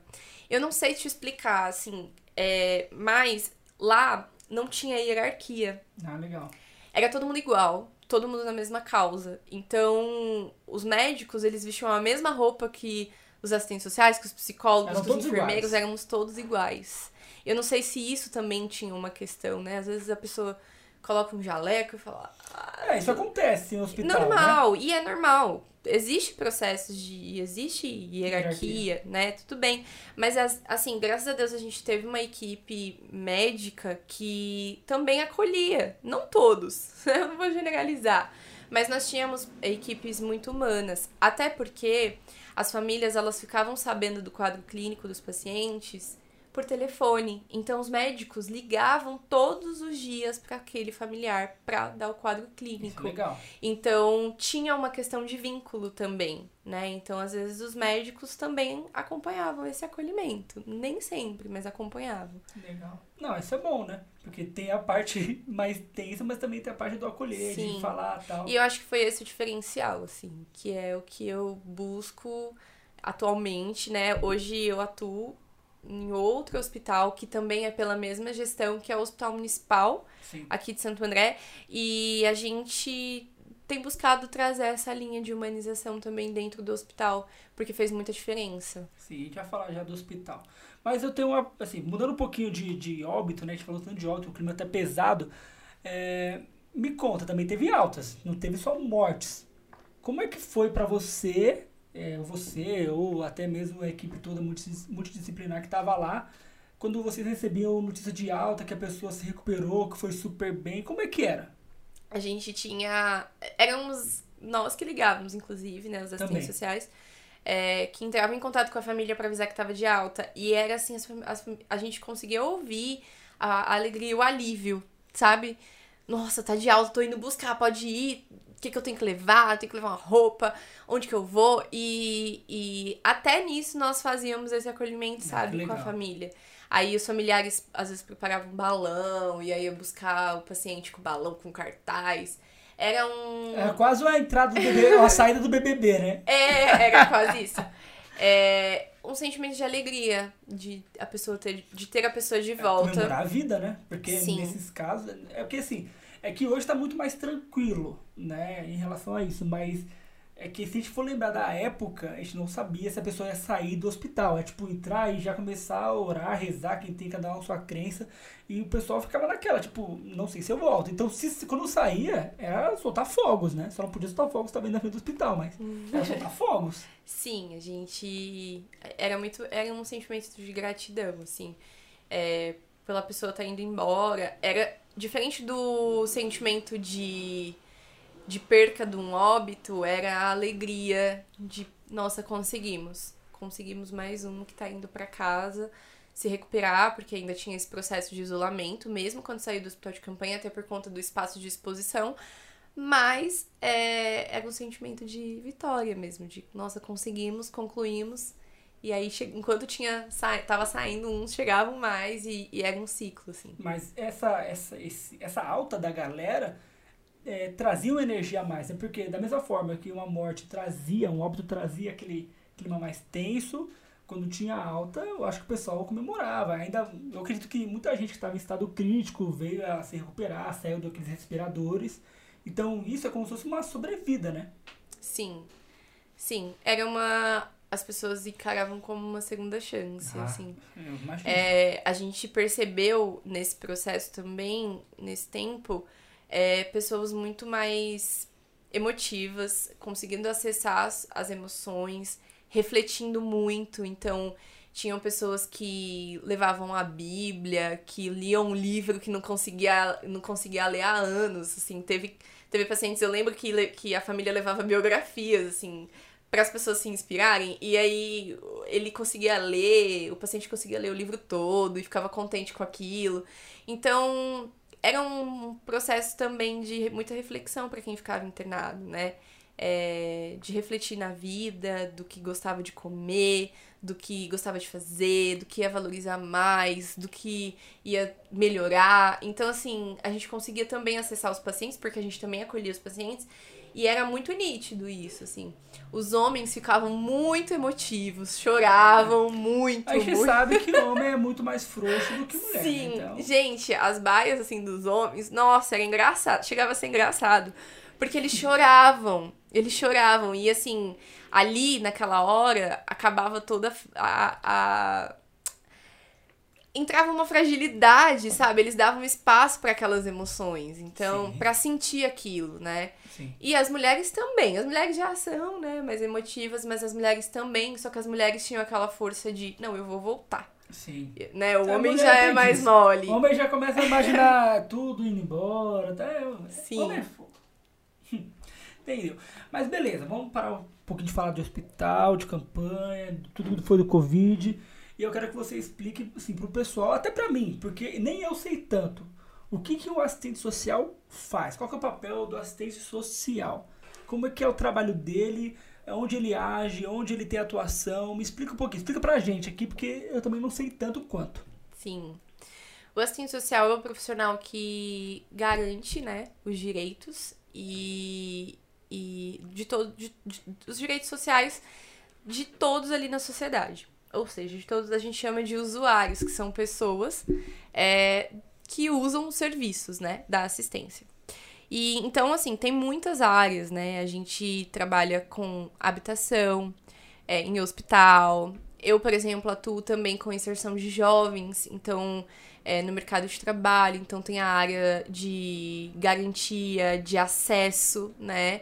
Eu não sei te explicar, assim, é, mas lá não tinha hierarquia. Ah, legal. Era todo mundo igual, todo mundo na mesma causa. Então, os médicos, eles vestiam a mesma roupa que os assistentes sociais, que os psicólogos, que os enfermeiros, iguais. éramos todos iguais. Eu não sei se isso também tinha uma questão, né? Às vezes a pessoa coloca um jaleco e fala. Ah, é, isso acontece no hospital. Normal, né? e é normal. Existe processos de. Existe hierarquia, hierarquia, né? Tudo bem. Mas, assim, graças a Deus a gente teve uma equipe médica que também acolhia. Não todos, [laughs] eu não vou generalizar. Mas nós tínhamos equipes muito humanas. Até porque as famílias elas ficavam sabendo do quadro clínico dos pacientes por telefone. Então os médicos ligavam todos os dias para aquele familiar para dar o quadro clínico. Isso é legal. Então tinha uma questão de vínculo também, né? Então às vezes os médicos também acompanhavam esse acolhimento, nem sempre, mas acompanhavam. Legal. Não, isso é bom, né? Porque tem a parte [laughs] mais tensa, mas também tem a parte do acolher, Sim. de falar, tal. E eu acho que foi esse o diferencial, assim, que é o que eu busco atualmente, né? Hoje eu atuo em outro hospital que também é pela mesma gestão, que é o Hospital Municipal Sim. aqui de Santo André. E a gente tem buscado trazer essa linha de humanização também dentro do hospital, porque fez muita diferença. Sim, a gente vai falar já do hospital. Mas eu tenho uma, assim, mudando um pouquinho de, de óbito, né? A gente falou tanto de óbito, o clima até pesado. É, me conta, também teve altas, não teve só mortes. Como é que foi para você é, você ou até mesmo a equipe toda multidisciplinar que estava lá, quando vocês recebiam notícia de alta, que a pessoa se recuperou, que foi super bem, como é que era? A gente tinha. Éramos nós que ligávamos, inclusive, né, os assistentes Também. sociais. É, que entravam em contato com a família para avisar que estava de alta. E era assim, as, as, a gente conseguia ouvir a, a alegria, o alívio, sabe? Nossa, tá de alta, tô indo buscar, pode ir, que, que eu tenho que levar, tenho que levar uma roupa, onde que eu vou. E, e até nisso nós fazíamos esse acolhimento, ah, sabe, com a família. Aí os familiares às vezes preparavam um balão, e aí eu buscar o paciente com balão, com cartaz. Era um. Era quase a entrada do bebê, a saída do BBB, né? [laughs] É, era quase isso. É, um sentimento de alegria de a pessoa ter, de ter a pessoa de volta. É comemorar a vida, né? Porque Sim. nesses casos. É porque assim, é que hoje está muito mais tranquilo, né, em relação a isso, mas é que se a gente for lembrar da época, a gente não sabia se a pessoa ia sair do hospital. É tipo entrar e já começar a orar, rezar, quem tem cada um a sua crença. E o pessoal ficava naquela, tipo, não sei se eu volto. Então, se, quando saía, era soltar fogos, né? Só não podia soltar fogos também na frente do hospital, mas era soltar fogos. Sim, a gente. Era muito. Era um sentimento de gratidão, assim. É, pela pessoa estar tá indo embora. Era diferente do sentimento de de perca de um óbito era a alegria de, nossa, conseguimos. Conseguimos mais um que tá indo para casa se recuperar, porque ainda tinha esse processo de isolamento, mesmo quando saiu do hospital de campanha, até por conta do espaço de exposição. Mas é, era um sentimento de vitória mesmo, de nossa, conseguimos, concluímos. E aí, enquanto tinha sa tava saindo uns, chegavam mais e, e era um ciclo, assim. Mas essa, essa, esse, essa alta da galera é, traziam energia a mais. Né? Porque da mesma forma que uma morte trazia, um óbito trazia aquele clima mais tenso, quando tinha alta, eu acho que o pessoal comemorava. Ainda, eu acredito que muita gente que estava em estado crítico veio a se recuperar, saiu daqueles respiradores. Então, isso é como se fosse uma sobrevida, né? Sim. Sim. Era uma. As pessoas encaravam como uma segunda chance, ah, assim. É, a gente percebeu nesse processo também, nesse tempo, é, pessoas muito mais emotivas, conseguindo acessar as, as emoções, refletindo muito. Então, tinham pessoas que levavam a Bíblia, que liam um livro que não conseguia, não conseguia ler há anos, assim, teve, teve pacientes, eu lembro que, que a família levava biografias, assim, para as pessoas se inspirarem, e aí ele conseguia ler, o paciente conseguia ler o livro todo e ficava contente com aquilo. Então, era um processo também de muita reflexão para quem ficava internado, né? É, de refletir na vida, do que gostava de comer, do que gostava de fazer, do que ia valorizar mais, do que ia melhorar. Então, assim, a gente conseguia também acessar os pacientes, porque a gente também acolhia os pacientes, e era muito nítido isso, assim. Os homens ficavam muito emotivos, choravam muito. A gente muito. sabe que [laughs] homem é muito mais frouxo do que mulher. Né? Sim, então... gente, as baias, assim, dos homens, nossa, era engraçado. Chegava a ser engraçado. Porque eles choravam. Eles choravam. E, assim, ali, naquela hora, acabava toda a, a entrava uma fragilidade, sabe? Eles davam espaço para aquelas emoções, então, para sentir aquilo, né? Sim. E as mulheres também. As mulheres já são, né, mais emotivas, mas as mulheres também, só que as mulheres tinham aquela força de, não, eu vou voltar. Sim. Né? O a homem já é mais isso. mole. O homem já começa a imaginar [laughs] tudo indo embora, até Sim. O homem é. [laughs] Entendeu? Mas beleza, vamos parar um pouquinho de falar de hospital, de campanha, de tudo que foi do Covid. E eu quero que você explique assim, para o pessoal, até para mim, porque nem eu sei tanto. O que, que o assistente social faz? Qual é o papel do assistente social? Como é que é o trabalho dele? Onde ele age? Onde ele tem atuação? Me explica um pouquinho. Explica pra gente aqui, porque eu também não sei tanto quanto. Sim. O assistente social é um profissional que garante né, os direitos e, e de todo, de, de, os direitos sociais de todos ali na sociedade ou seja, de todos a gente chama de usuários, que são pessoas é, que usam os serviços, né, da assistência. E então, assim, tem muitas áreas, né? A gente trabalha com habitação, é, em hospital. Eu, por exemplo, atuo também com inserção de jovens, então, é, no mercado de trabalho. Então, tem a área de garantia, de acesso, né?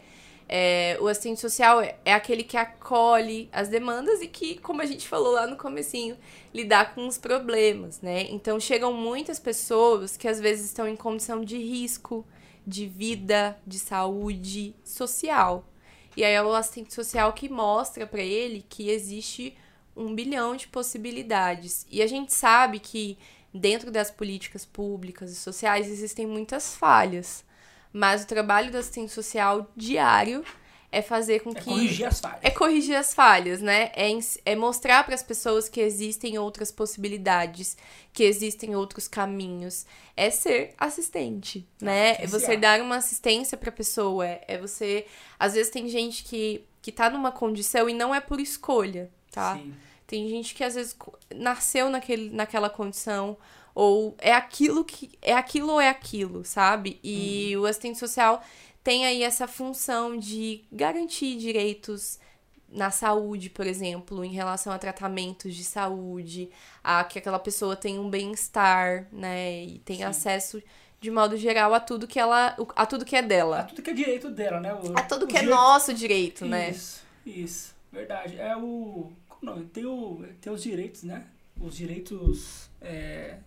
É, o assistente social é, é aquele que acolhe as demandas e que, como a gente falou lá no comecinho, lidar com os problemas, né? Então chegam muitas pessoas que às vezes estão em condição de risco, de vida, de saúde social. E aí é o assistente social que mostra para ele que existe um bilhão de possibilidades. E a gente sabe que dentro das políticas públicas e sociais existem muitas falhas. Mas o trabalho do assistente social diário é fazer com é que. É corrigir as falhas. É corrigir as falhas, né? É, é mostrar para as pessoas que existem outras possibilidades, que existem outros caminhos. É ser assistente, né? É você dar uma assistência para a pessoa. É, é você. Às vezes tem gente que, que tá numa condição e não é por escolha, tá? Sim. Tem gente que às vezes nasceu naquele, naquela condição ou é aquilo que é aquilo ou é aquilo, sabe? E uhum. o assistente social tem aí essa função de garantir direitos na saúde, por exemplo, em relação a tratamentos de saúde, a que aquela pessoa tenha um bem-estar, né, e tenha Sim. acesso de modo geral a tudo que ela, a tudo que é A dela, tudo que é direito dela, né? O- a tudo que é direito- nosso direito, né? Isso, isso, verdade. É o. como Não, tem, o, tem os direitos, né? Os direitos é,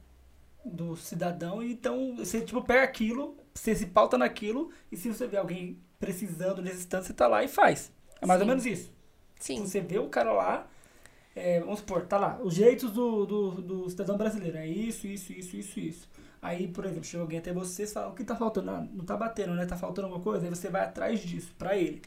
do cidadão. Então, você tipo, pega aquilo, você se pauta naquilo, e se você vê alguém precisando, necessitando, você tá lá e faz. É mais ou Sim. menos isso. Sim, Você vê o cara lá, é, vamos supor, tá lá, os direitos do, do, do cidadão brasileiro, é isso, isso, isso, isso, isso. Aí, por exemplo, chega alguém até você e fala, o que tá faltando? Ah, não tá batendo, né? Tá faltando alguma coisa? Aí você vai atrás disso, pra ele.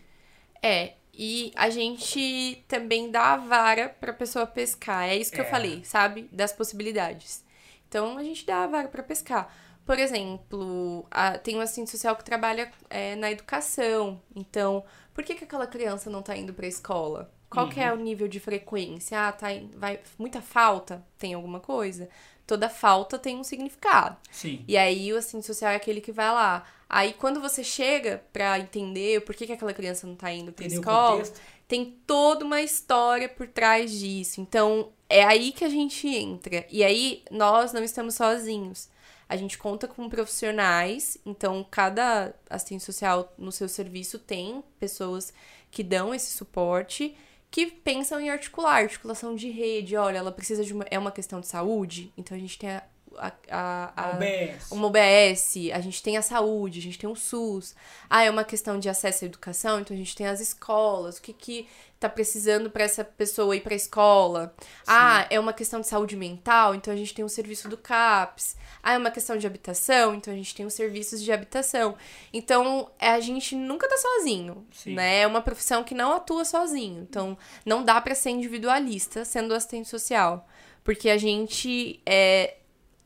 É, e a gente também dá a vara pra pessoa pescar. É isso que eu É. falei, sabe? Das possibilidades. Então a gente dá a vara pra pescar. Por exemplo, a- tem uma assistente social que trabalha é, na educação. Então, por que, que aquela criança não tá indo pra escola? Qual que é o nível de frequência? Ah, tá, vai, muita falta? Tem alguma coisa? Toda falta tem um significado. Sim. E aí o assistente social é aquele que vai lá. Aí quando você chega pra entender por que, que aquela criança não tá indo pra Entendeu o escola, tem toda uma história por trás disso. Então, é aí que a gente entra. E aí nós não estamos sozinhos. A gente conta com profissionais, então cada assistente social no seu serviço tem pessoas que dão esse suporte, que pensam em articular, articulação de rede. Olha, ela precisa de uma. É uma questão de saúde, então a gente tem a. a, a- a- OBS. uma OBS, a gente tem a saúde, a gente tem o SUS. Ah, é uma questão de acesso à educação, então a gente tem as escolas. O que que tá precisando para essa pessoa ir para a escola? Ah, é uma questão de saúde mental, então a gente tem o serviço do CAPS. Ah, é uma questão de habitação, então a gente tem os serviços de habitação. Então, é, a gente nunca tá sozinho, Sim. né? É uma profissão que não atua sozinho. Então, não dá para ser individualista sendo assistente social, porque a gente é,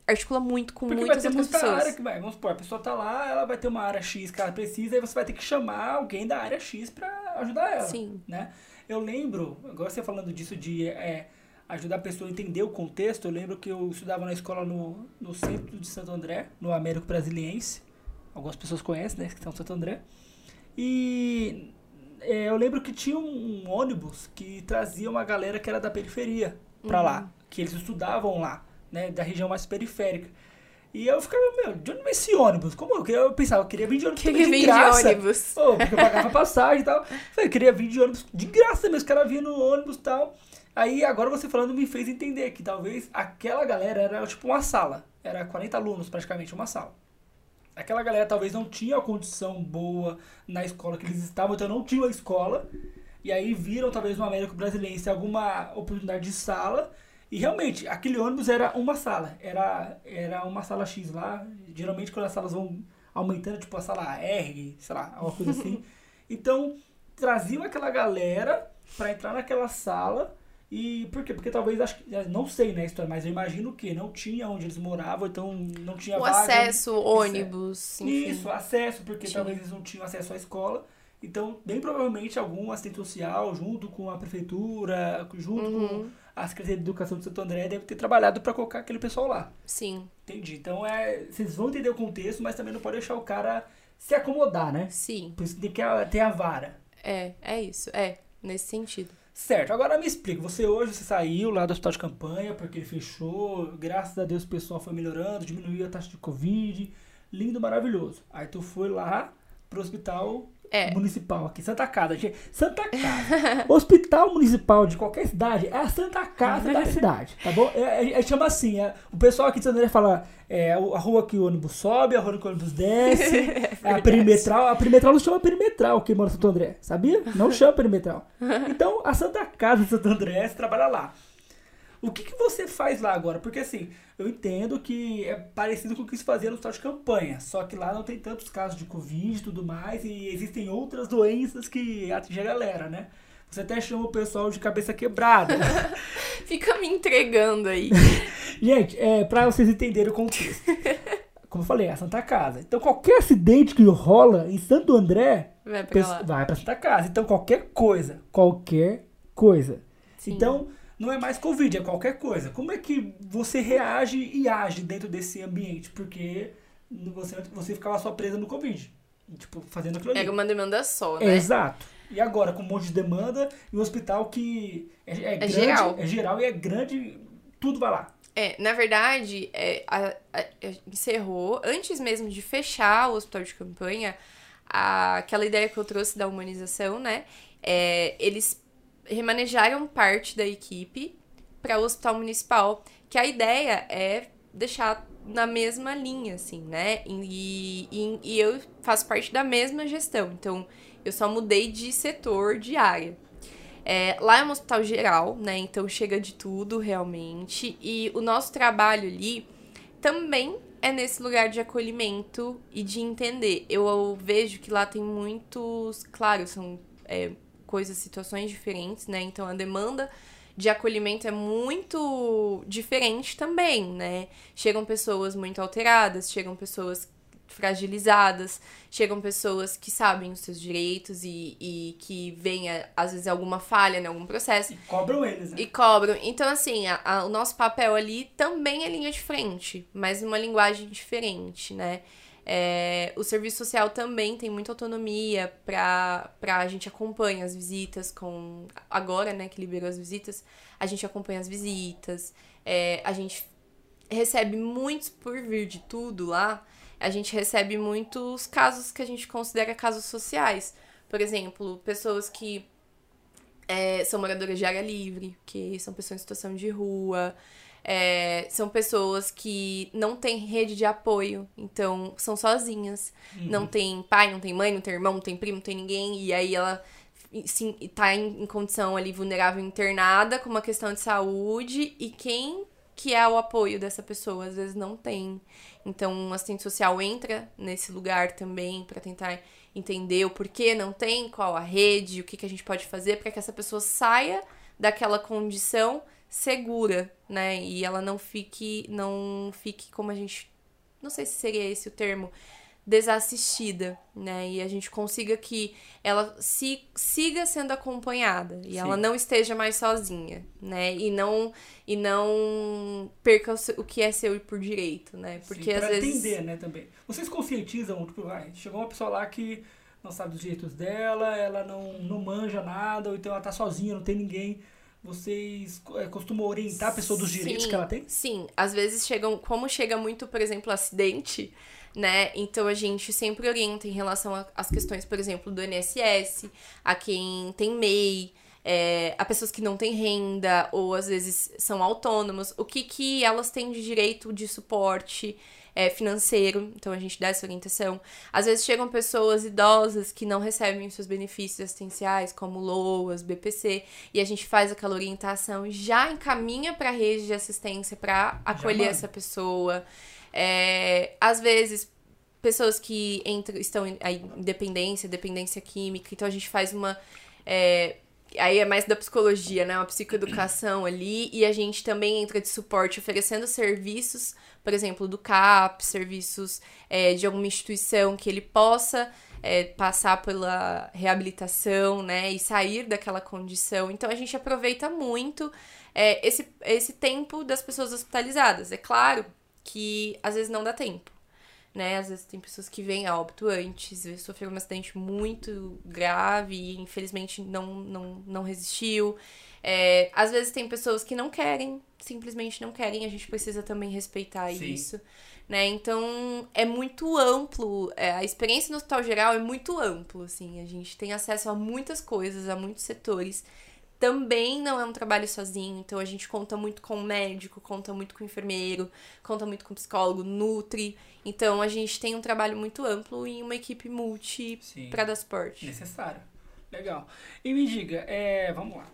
articula muito com Porque vai muitas ter outras pessoas. área que vai. Vamos supor, a pessoa tá lá, ela vai ter uma área X que ela precisa, e você vai ter que chamar alguém da área X pra ajudar ela. Sim. Né? Eu lembro, agora você falando disso de é, ajudar a pessoa a entender o contexto, eu lembro que eu estudava na escola no, no centro de Santo André, no Américo Brasiliense. Algumas pessoas conhecem, né? Que estão em Santo André. E é, eu lembro que tinha um, um ônibus que trazia uma galera que era da periferia pra lá, que eles estudavam lá, né, da região mais periférica. E eu ficava, meu, de onde vem esse ônibus? Como eu, eu pensava, eu queria vir de ônibus Que que de vem de graça. ônibus? Pô, porque eu pagava passagem e tal. Falei, eu queria vir de ônibus de graça mesmo, os caras vinham no ônibus e tal. Aí agora você falando me fez entender que talvez aquela galera era tipo uma sala. Era 40 alunos praticamente, uma sala. Aquela galera talvez não tinha a condição boa na escola que eles estavam, então não tinha a escola. E aí viram talvez no Américo Brasileiro alguma oportunidade de sala. E realmente, aquele ônibus era uma sala. Era, era uma sala X lá. Geralmente quando as salas vão aumentando, tipo a sala R, sei lá, alguma coisa assim. [laughs] Então, traziam aquela galera pra entrar naquela sala. E por quê? Porque talvez, acho que, não sei né, a história, mas eu imagino que não tinha onde eles moravam, então não tinha O vaga. acesso, ônibus, enfim. Isso, acesso, porque Tinha. talvez eles não tinham acesso à escola. Então, bem provavelmente algum assistente social, junto com a prefeitura, junto Uhum. com a Secretaria de Educação de Santo André, deve ter trabalhado para colocar aquele pessoal lá. Sim, Entendi. Então, é, vocês vão entender o contexto, mas também não pode deixar o cara se acomodar, né? sim. Por isso tem que ter a vara. É, é isso. É, nesse sentido. Certo, agora me explica. Você hoje você saiu lá do hospital de campanha porque ele fechou. Graças a Deus o pessoal foi melhorando, diminuiu a taxa de Covid. Lindo, maravilhoso. Aí tu foi lá pro hospital É. municipal aqui, Santa Casa. Santa Casa. [laughs] hospital municipal de qualquer cidade é a Santa Casa da [laughs] cidade, tá bom? É, é- é- chama assim, é- o pessoal aqui de Santa André fala é, a rua que o ônibus sobe, a rua que o ônibus desce, [laughs] é a perimetral. A perimetral não chama perimetral quem mora em Santo André, sabia? Não chama perimetral. Então, a Santa Casa de Santo André, você trabalha lá. O que, que você faz lá agora? Porque assim, eu entendo que é parecido com o que se fazia no hospital de campanha, só que lá não tem tantos casos de Covid e tudo mais, e existem outras doenças que atingem a galera, né? Você até chama o pessoal de cabeça quebrada. [laughs] Fica me entregando aí. [laughs] Gente, é pra vocês entenderem o contexto. Como eu falei, é a Santa Casa. Então qualquer acidente que rola em Santo André, Vai pra lá. Vai pra Santa Casa. Então, qualquer coisa. Qualquer coisa. Sim. Então, não é mais Covid, é qualquer coisa. Como é que você reage e age dentro desse ambiente? Porque você, você ficava só presa no Covid. tipo, fazendo aquilo ali. Era uma demanda só, né? É, exato. E agora, com um monte de demanda, e um hospital que é, é, grande, geral. é geral e é grande, tudo vai lá. É, na verdade, é, a- a- encerrou, antes mesmo de fechar o hospital de campanha, a- aquela ideia que eu trouxe da humanização, né? É, eles remanejaram parte da equipe para o hospital municipal, que a ideia é deixar na mesma linha, assim, né? E, e, e eu faço parte da mesma gestão, então eu só mudei de setor, de área. É, lá é um hospital geral, né? Então chega de tudo realmente. E o nosso trabalho ali também é nesse lugar de acolhimento e de entender. Eu, vejo que lá tem muitos. Claro, são é, coisas, situações diferentes, né? Então a demanda de acolhimento é muito diferente também, né? Chegam pessoas muito alteradas, chegam pessoas fragilizadas, chegam pessoas que sabem os seus direitos e, e que veem, às vezes, alguma falha em algum processo E cobram eles, né? e cobram. Então, assim, a- a- o nosso papel ali também é linha de frente, mas numa linguagem diferente, né? É, o serviço social também tem muita autonomia pra a gente acompanhar as visitas com. Agora, né, que liberou as visitas, a gente acompanha as visitas, é, a gente recebe muitos por vir de tudo lá, a gente recebe muitos casos que a gente considera casos sociais. Por exemplo, pessoas que é, são moradoras de área livre, que são pessoas em situação de rua, é, são pessoas que não têm rede de apoio, então são sozinhas, não tem pai, não tem mãe, não tem irmão, não tem primo, não tem ninguém, e aí ela sim, tá em, em condição ali vulnerável internada com uma questão de saúde, e quem que é o apoio dessa pessoa? Às vezes não tem. Então, o assistente social entra nesse lugar também para tentar entender o porquê não tem, qual a rede, o que, que a gente pode fazer para que essa pessoa saia daquela condição segura, né? E ela não fique, não fique como a gente, não sei se seria esse o termo, desassistida, né? E a gente consiga que ela se, siga sendo acompanhada e Sim. ela não esteja mais sozinha, né? E não e não perca o, seu- o que é seu por direito, né? Porque Sim, às vezes entender, né, também. Vocês conscientizam, tipo, vai, chegou uma pessoa lá que não sabe dos direitos dela, ela não, não manja nada, ou então ela tá sozinha, não tem ninguém. Vocês é, costumam orientar a pessoa dos direitos Sim, que ela tem? Sim, às vezes chegam, como chega muito, por exemplo, acidente, né? Então a gente sempre orienta em relação às questões, por exemplo, do INSS, a quem tem MEI, é, a pessoas que não têm renda ou às vezes são autônomos, o que que elas têm de direito de suporte é, financeiro, então a gente dá essa orientação. Às vezes chegam pessoas idosas que não recebem os seus benefícios assistenciais, como LOAS, BPC, e a gente faz aquela orientação e já encaminha para a rede de assistência para acolher essa pessoa. É, às vezes pessoas que entram, estão em dependência, dependência química, então a gente faz uma é, aí é mais da psicologia, né? Uma psicoeducação ali. E a gente também entra de suporte oferecendo serviços, por exemplo, do CAP, serviços é, de alguma instituição que ele possa é, passar pela reabilitação, né? E sair daquela condição. Então a gente aproveita muito é, esse, esse tempo das pessoas hospitalizadas. É claro que às vezes não dá tempo né? Às vezes tem pessoas que vêm a óbito antes, sofreram um acidente muito grave e infelizmente não, não, não resistiu. É, às vezes tem pessoas que não querem, simplesmente não querem, a gente precisa também respeitar Sim. isso. Né? Então é muito amplo, é, a experiência no hospital geral é muito amplo, assim, a gente tem acesso a muitas coisas, a muitos setores. Também não é um trabalho sozinho, então a gente conta muito com o médico, conta muito com o enfermeiro, conta muito com o psicólogo, nutri. Então a gente tem um trabalho muito amplo e uma equipe multi para dar suporte. Necessário. Legal. E me diga, é, vamos lá.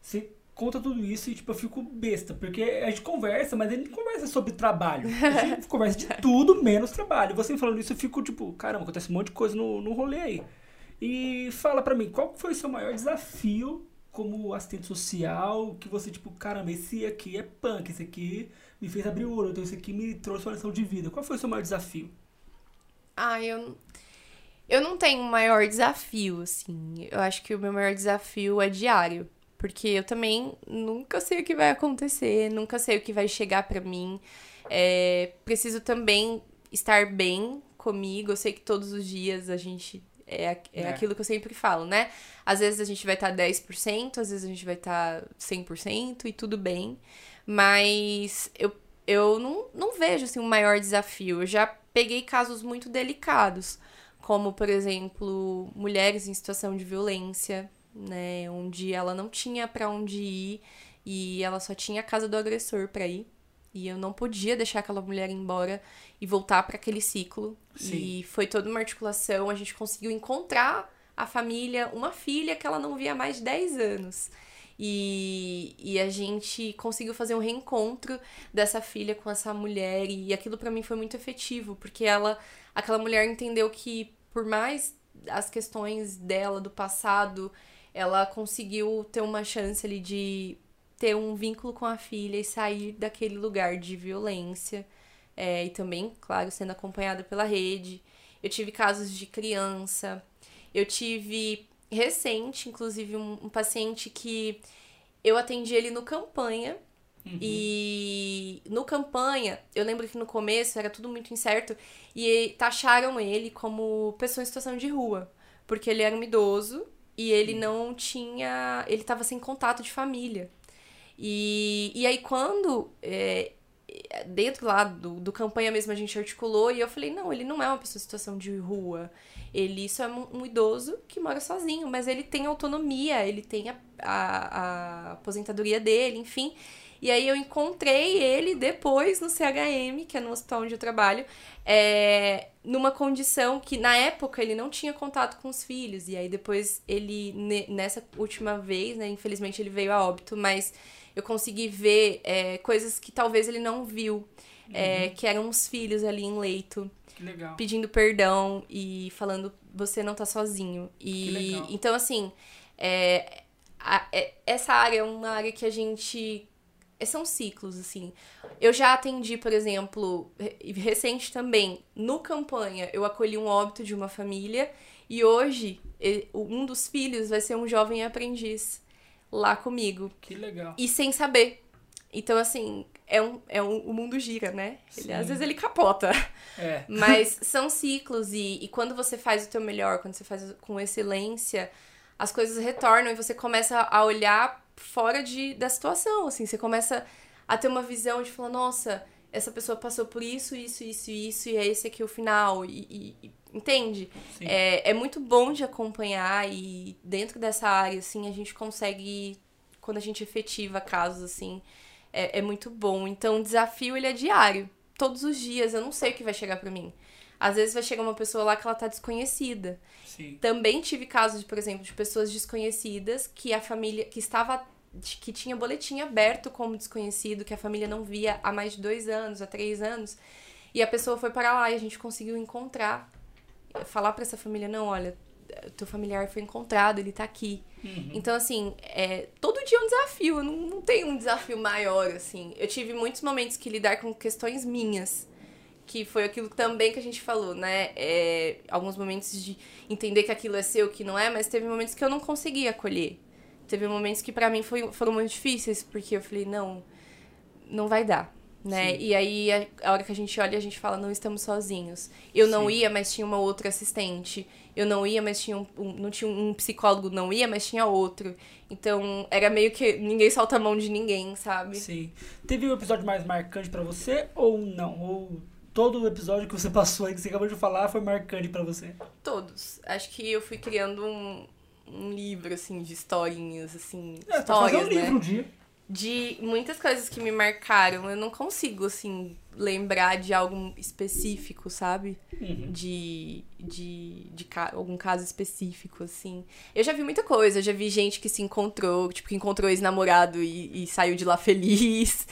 Você conta tudo isso e tipo, eu fico besta, porque a gente conversa, mas ele não conversa sobre trabalho. A gente [laughs] conversa de tudo menos trabalho. Você falando isso, eu fico tipo, caramba, acontece um monte de coisa no, no rolê aí. E fala pra mim, qual foi o seu maior desafio como assistente social, que você, tipo, caramba, esse aqui é punk, esse aqui me fez abrir o olho, então esse aqui me trouxe uma lição de vida. Qual foi o seu maior desafio? Ah, eu, eu não tenho um maior desafio, assim. Eu acho que o meu maior desafio é diário. Porque eu também nunca sei o que vai acontecer, nunca sei o que vai chegar pra mim. É, preciso também estar bem comigo. Eu sei que todos os dias a gente. É, é, É. aquilo que eu sempre falo, né? Às vezes a gente vai estar 10%, às vezes a gente vai estar 100% e tudo bem. Mas eu, eu não, não vejo assim, um maior desafio. Eu já peguei casos muito delicados, como, por exemplo, mulheres em situação de violência, né? Onde ela não tinha pra onde ir e ela só tinha a casa do agressor pra ir. E eu não podia deixar aquela mulher embora e voltar pra aquele ciclo. Sim. E foi toda uma articulação. A gente conseguiu encontrar a família, uma filha que ela não via há mais de 10 anos. E, e a gente conseguiu fazer um reencontro dessa filha com essa mulher. E aquilo pra mim foi muito efetivo, porque ela, aquela mulher entendeu que, por mais as questões dela do passado, ela conseguiu ter uma chance ali de ter um vínculo com a filha e sair daquele lugar de violência. É, e também, claro, sendo acompanhada pela rede. Eu tive casos de criança. Eu tive recente, inclusive, um, um paciente que eu atendi ele no campanha. E no campanha, eu lembro que no começo era tudo muito incerto e taxaram ele como pessoa em situação de rua, porque ele era um idoso e ele não tinha. Ele tava sem contato de família. E, e aí, quando. é, dentro lá do, do campanha mesmo a gente articulou e eu falei: não, ele não é uma pessoa em situação de rua. Ele só é um, um idoso que mora sozinho, mas ele tem autonomia, ele tem a, a, a aposentadoria dele, enfim. E aí eu encontrei ele depois no CHM, que é no hospital onde eu trabalho, é, numa condição que na época ele não tinha contato com os filhos. E aí depois ele, ne- nessa última vez, né, infelizmente ele veio a óbito, mas eu consegui ver é, coisas que talvez ele não viu. é, que eram os filhos ali em leito, Que legal. pedindo perdão e falando você não tá sozinho. E então assim, é, a- é- essa área é uma área que a gente é, são ciclos assim. Eu já atendi, por exemplo, re- recente também, no campanha, eu acolhi um óbito de uma família e hoje um dos filhos vai ser um jovem aprendiz lá comigo Que legal. e sem saber. Então, assim, é um, é um, o mundo gira, né? Ele, às vezes ele capota. É. [laughs] Mas são ciclos e, e quando você faz o teu melhor, quando você faz com excelência, as coisas retornam e você começa a olhar fora de, da situação, assim. Você começa a ter uma visão de falar, nossa, essa pessoa passou por isso, isso, isso, isso, e é esse aqui o final. E, e- entende? É, é muito bom de acompanhar e dentro dessa área, assim, a gente consegue, quando a gente efetiva casos, assim, é, é muito bom. Então, o desafio, ele é diário. Todos os dias, eu não sei o que vai chegar pra mim. Às vezes vai chegar uma pessoa lá que ela tá desconhecida. Sim. Também tive casos, por exemplo, de pessoas desconhecidas que a família, que estava, que tinha boletim aberto como desconhecido, que a família não via há mais de dois anos, há três anos. E a pessoa foi para lá e a gente conseguiu encontrar. Falar pra essa família, não, olha, teu familiar foi encontrado, ele tá aqui. Uhum. Então, assim, é, todo dia é um desafio. Eu não, não tenho um desafio maior, assim. Eu tive muitos momentos que lidar com questões minhas. Que foi aquilo também que a gente falou, né? É, alguns momentos de entender que aquilo é seu, que não é, mas teve momentos que eu não consegui acolher. Teve momentos que pra mim foi, foram muito difíceis, porque eu falei, não, não vai dar. Né? Sim. E aí, a, a hora que a gente olha, a gente fala, não estamos sozinhos. Eu não Sim. ia, mas tinha uma outra assistente. Eu não ia, mas tinha um, um- não tinha um psicólogo, não ia, mas tinha outro. Então, era meio que ninguém solta a mão de ninguém, sabe? Sim. Teve um episódio mais marcante pra você ou não? Ou todo o episódio que você [laughs] passou aí, que você acabou de falar, foi marcante pra você? Todos. Acho que eu fui criando um, um livro, assim, de historinhas, assim, É, fazer histórias, um livro né? um dia. De muitas coisas que me marcaram. Eu não consigo, assim, lembrar de algo específico, sabe? Uhum. de, de, de ca- algum caso específico, assim. Eu já vi muita coisa, eu já vi gente que se encontrou, tipo, que encontrou ex-namorado e, e saiu de lá [laughs] feliz.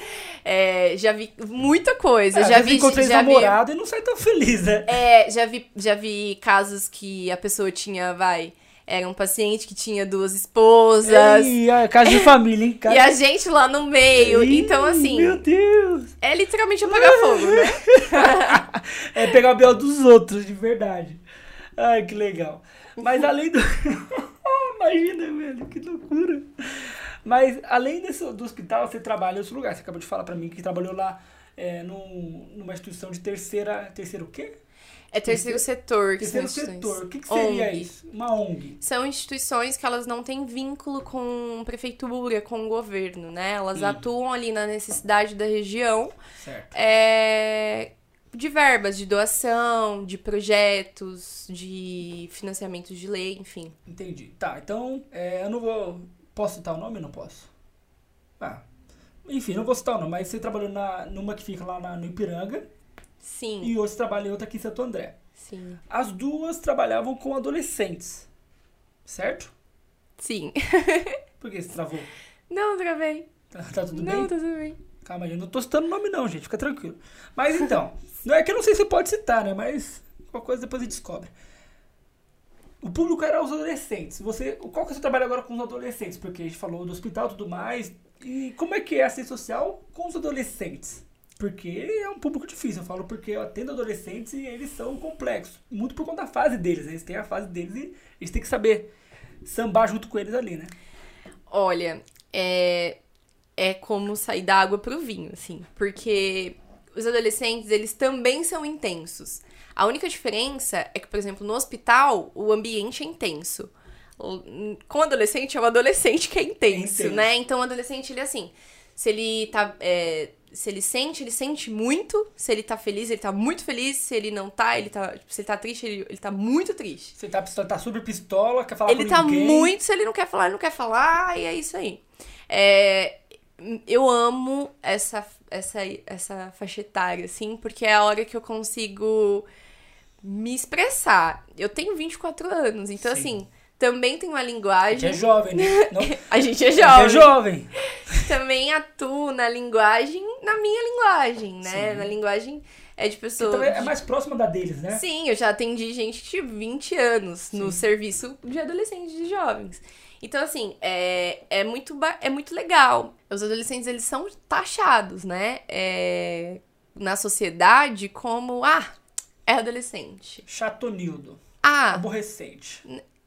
É, já vi muita coisa. É, já vezes vi, encontrei já vi, e não sai tão feliz, né? é, já vi, já vi casos que a pessoa tinha, vai, era um paciente que tinha duas esposas. Ei, a casa de família, hein? Casa... [laughs] E a gente lá no meio. Ih, então, assim, Meu Deus! é literalmente apagar fogo, né? [laughs] É pegar o biel dos outros, de verdade. Ai, que legal. Mas [laughs] além do. Imagina, velho, que loucura. Mas além desse, do hospital, você trabalha em outro lugar. Você acabou de falar pra mim que trabalhou lá é, num, numa instituição de terceira. Terceiro o quê? É terceiro setor. Que Terceiro são setor. instituições. O que, que seria ONG. isso? Uma ONG. São instituições que elas não têm vínculo com prefeitura, com governo, né? Elas Sim. atuam ali na necessidade da região Certo. é, de verbas, de doação, de projetos, de financiamentos de lei, enfim. Entendi. Tá, então é, eu não vou. Posso citar o nome ou não posso? Ah. Enfim, não vou citar o nome, mas você trabalhou na, numa que fica lá na- no Ipiranga Sim, e hoje trabalha em outra aqui em Santo André. sim, As duas trabalhavam com adolescentes. Certo? sim. [laughs] Por que você travou? Não, travei. Tá, [laughs] tá tudo não, bem? tá tudo bem. Calma aí, eu não tô citando o nome não, gente, fica tranquilo. Mas então, [laughs] não é que eu não sei se pode citar, né? Mas qualquer coisa depois a gente descobre. O público era os adolescentes. Você, qual que é o seu trabalho agora com os adolescentes? Porque a gente falou do hospital e tudo mais. E como é que é a assistência social com os adolescentes? Porque é um público difícil. Eu falo porque eu atendo adolescentes e eles são complexos. Muito por conta da fase deles, né? Eles têm a fase deles e eles têm que saber sambar junto com eles ali, né? Olha, é, é como sair da água pro vinho, assim. Porque os adolescentes, eles também são intensos. A única diferença é que, por exemplo, no hospital, o ambiente é intenso. Com o adolescente, é o adolescente que é intenso, intenso. né? Então, o adolescente, ele é assim, se ele tá... é, se ele sente, ele sente muito. Se ele tá feliz, ele tá muito feliz. Se ele não tá, ele tá... tipo, se ele tá triste, ele, ele tá muito triste. Você tá, pistola- tá super pistola, quer falar Ele tá ninguém. muito, se ele não quer falar, ele não quer falar, e é isso aí. É, eu amo essa, essa, essa faixa etária, assim, porque é a hora que eu consigo me expressar. Eu tenho 24 anos, então, Sim. assim, também tenho uma A gente linguagem. é jovem, né? [laughs] Não, A gente é a gente jovem. é jovem. Também atuo na linguagem, na minha linguagem, né? Sim. Na linguagem é de pessoas. Então é mais próxima da deles, né? Sim, eu já atendi gente de 20 anos no Sim. serviço de adolescentes e de jovens. Então, assim, é, é, muito, é muito legal. Os adolescentes, eles são taxados, né? É, na sociedade como, ah, é adolescente. Chatonildo. Ah, Aborrecente.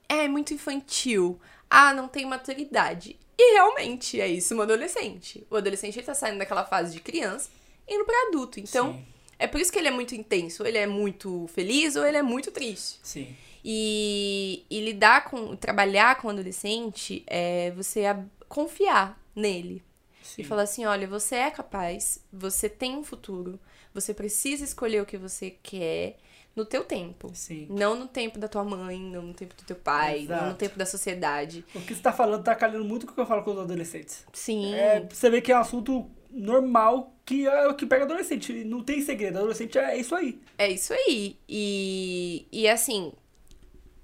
É muito infantil. Ah, não tem maturidade. E realmente é isso, um adolescente. O adolescente, ele tá saindo daquela fase de criança indo pra adulto. Então, Sim, é por isso que ele é muito intenso. Ou ele é muito feliz ou ele é muito triste. sim. E, e lidar com, trabalhar com o adolescente é você confiar nele. sim. E falar assim, olha, você é capaz, você tem um futuro, você precisa escolher o que você quer no teu tempo. Sim. Não no tempo da tua mãe, não no tempo do teu pai, não no Exato. tempo da sociedade. O que você tá falando tá calhando muito com o que eu falo com os adolescentes. Sim. É, você vê que é um assunto normal que é o que pega adolescente. Não tem segredo. Adolescente é isso aí. É isso aí. E, e assim,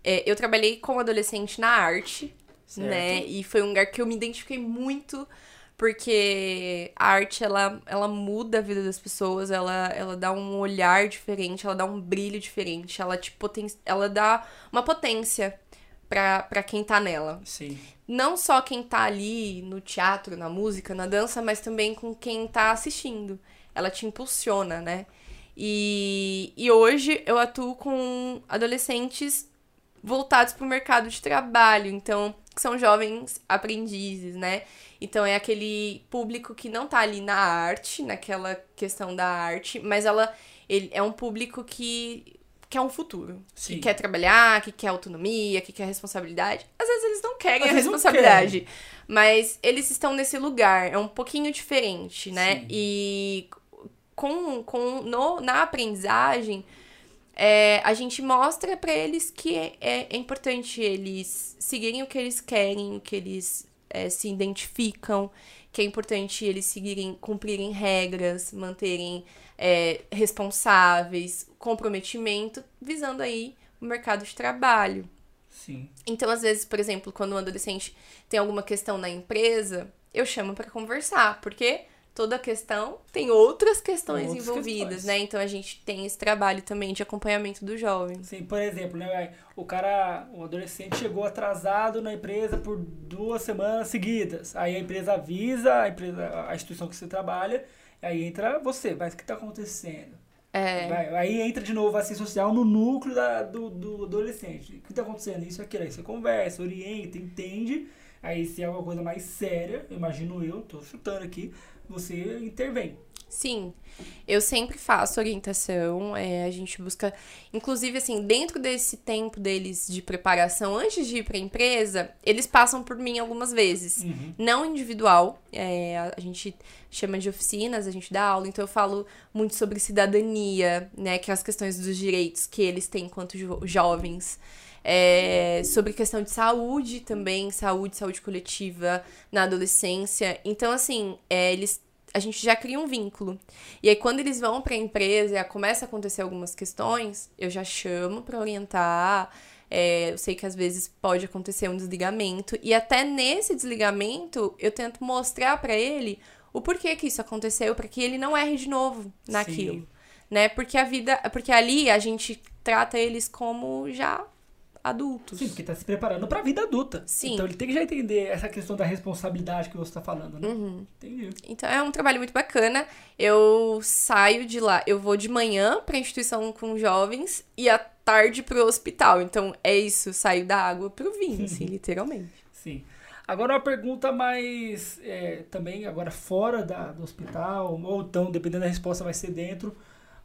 é, eu trabalhei com adolescente na arte, Certo. né? E foi um lugar que eu me identifiquei muito, porque a arte, ela, ela muda a vida das pessoas, ela, ela dá um olhar diferente, ela dá um brilho diferente, ela, te poten ela dá uma potência pra, pra quem tá nela. Sim. Não só quem tá ali no teatro, na música, na dança, mas também com quem tá assistindo. Ela te impulsiona, né? E, e hoje eu atuo com adolescentes voltados para o mercado de trabalho, então que são jovens aprendizes, né? Então é aquele público que não tá ali na arte, naquela questão da arte, mas ela ele é um público que quer um futuro, Sim. que quer trabalhar, que quer autonomia, que quer responsabilidade. Às vezes eles não querem Às a responsabilidade, mas eles estão nesse lugar, é um pouquinho diferente, né? Sim. E com, com no, na aprendizagem, é, a gente mostra pra eles que é, é, é importante eles seguirem o que eles querem, o que eles é, se identificam, que é importante eles seguirem, cumprirem regras, manterem é, responsáveis, comprometimento, visando aí o mercado de trabalho. Sim. Então, às vezes, por exemplo, quando um adolescente tem alguma questão na empresa, eu chamo pra conversar, porque toda questão tem outras questões Outras envolvidas, questões. né? Então a gente tem esse trabalho também de acompanhamento dos jovens. Sim, por exemplo, né, o cara, o adolescente chegou atrasado na empresa por duas semanas seguidas. Aí a empresa avisa, a empresa, a instituição que você trabalha, aí entra você, mas o que está acontecendo? É, Vai- aí entra de novo a assistência social no núcleo da- do, do adolescente. O que está acontecendo? Isso, aquilo. Aí você conversa, orienta, entende. Aí se é alguma coisa mais séria, imagino eu, tô chutando aqui, você intervém. Sim, eu sempre faço orientação, é, a gente busca, inclusive assim, dentro desse tempo deles de preparação, antes de ir para a empresa, eles passam por mim algumas vezes, Uhum. não individual, é, a, a gente chama de oficinas, a gente dá aula, então eu falo muito sobre cidadania, né, que é as questões dos direitos que eles têm enquanto jo- jovens, é, sobre questão de saúde também, saúde, saúde coletiva na adolescência, então assim, é, eles a gente já cria um vínculo. E aí, quando eles vão para a empresa e começa a acontecer algumas questões, eu já chamo para orientar. É, eu sei que às vezes pode acontecer um desligamento. E até nesse desligamento, eu tento mostrar para ele o porquê que isso aconteceu, para que ele não erre de novo naquilo. Sim. Né? Porque a vida. Porque ali a gente trata eles como já adultos. Sim, porque tá se preparando pra vida adulta. Sim. Então ele tem que já entender essa questão da responsabilidade que você tá falando, né? Uhum. Entendi. Então é um trabalho muito bacana. Eu saio de lá, eu vou de manhã pra instituição com jovens e à tarde pro hospital. Então é isso, saio da água pro vinho, assim, literalmente. Sim. Agora uma pergunta mais é, também agora fora da, do hospital, ou então, dependendo da resposta, vai ser dentro.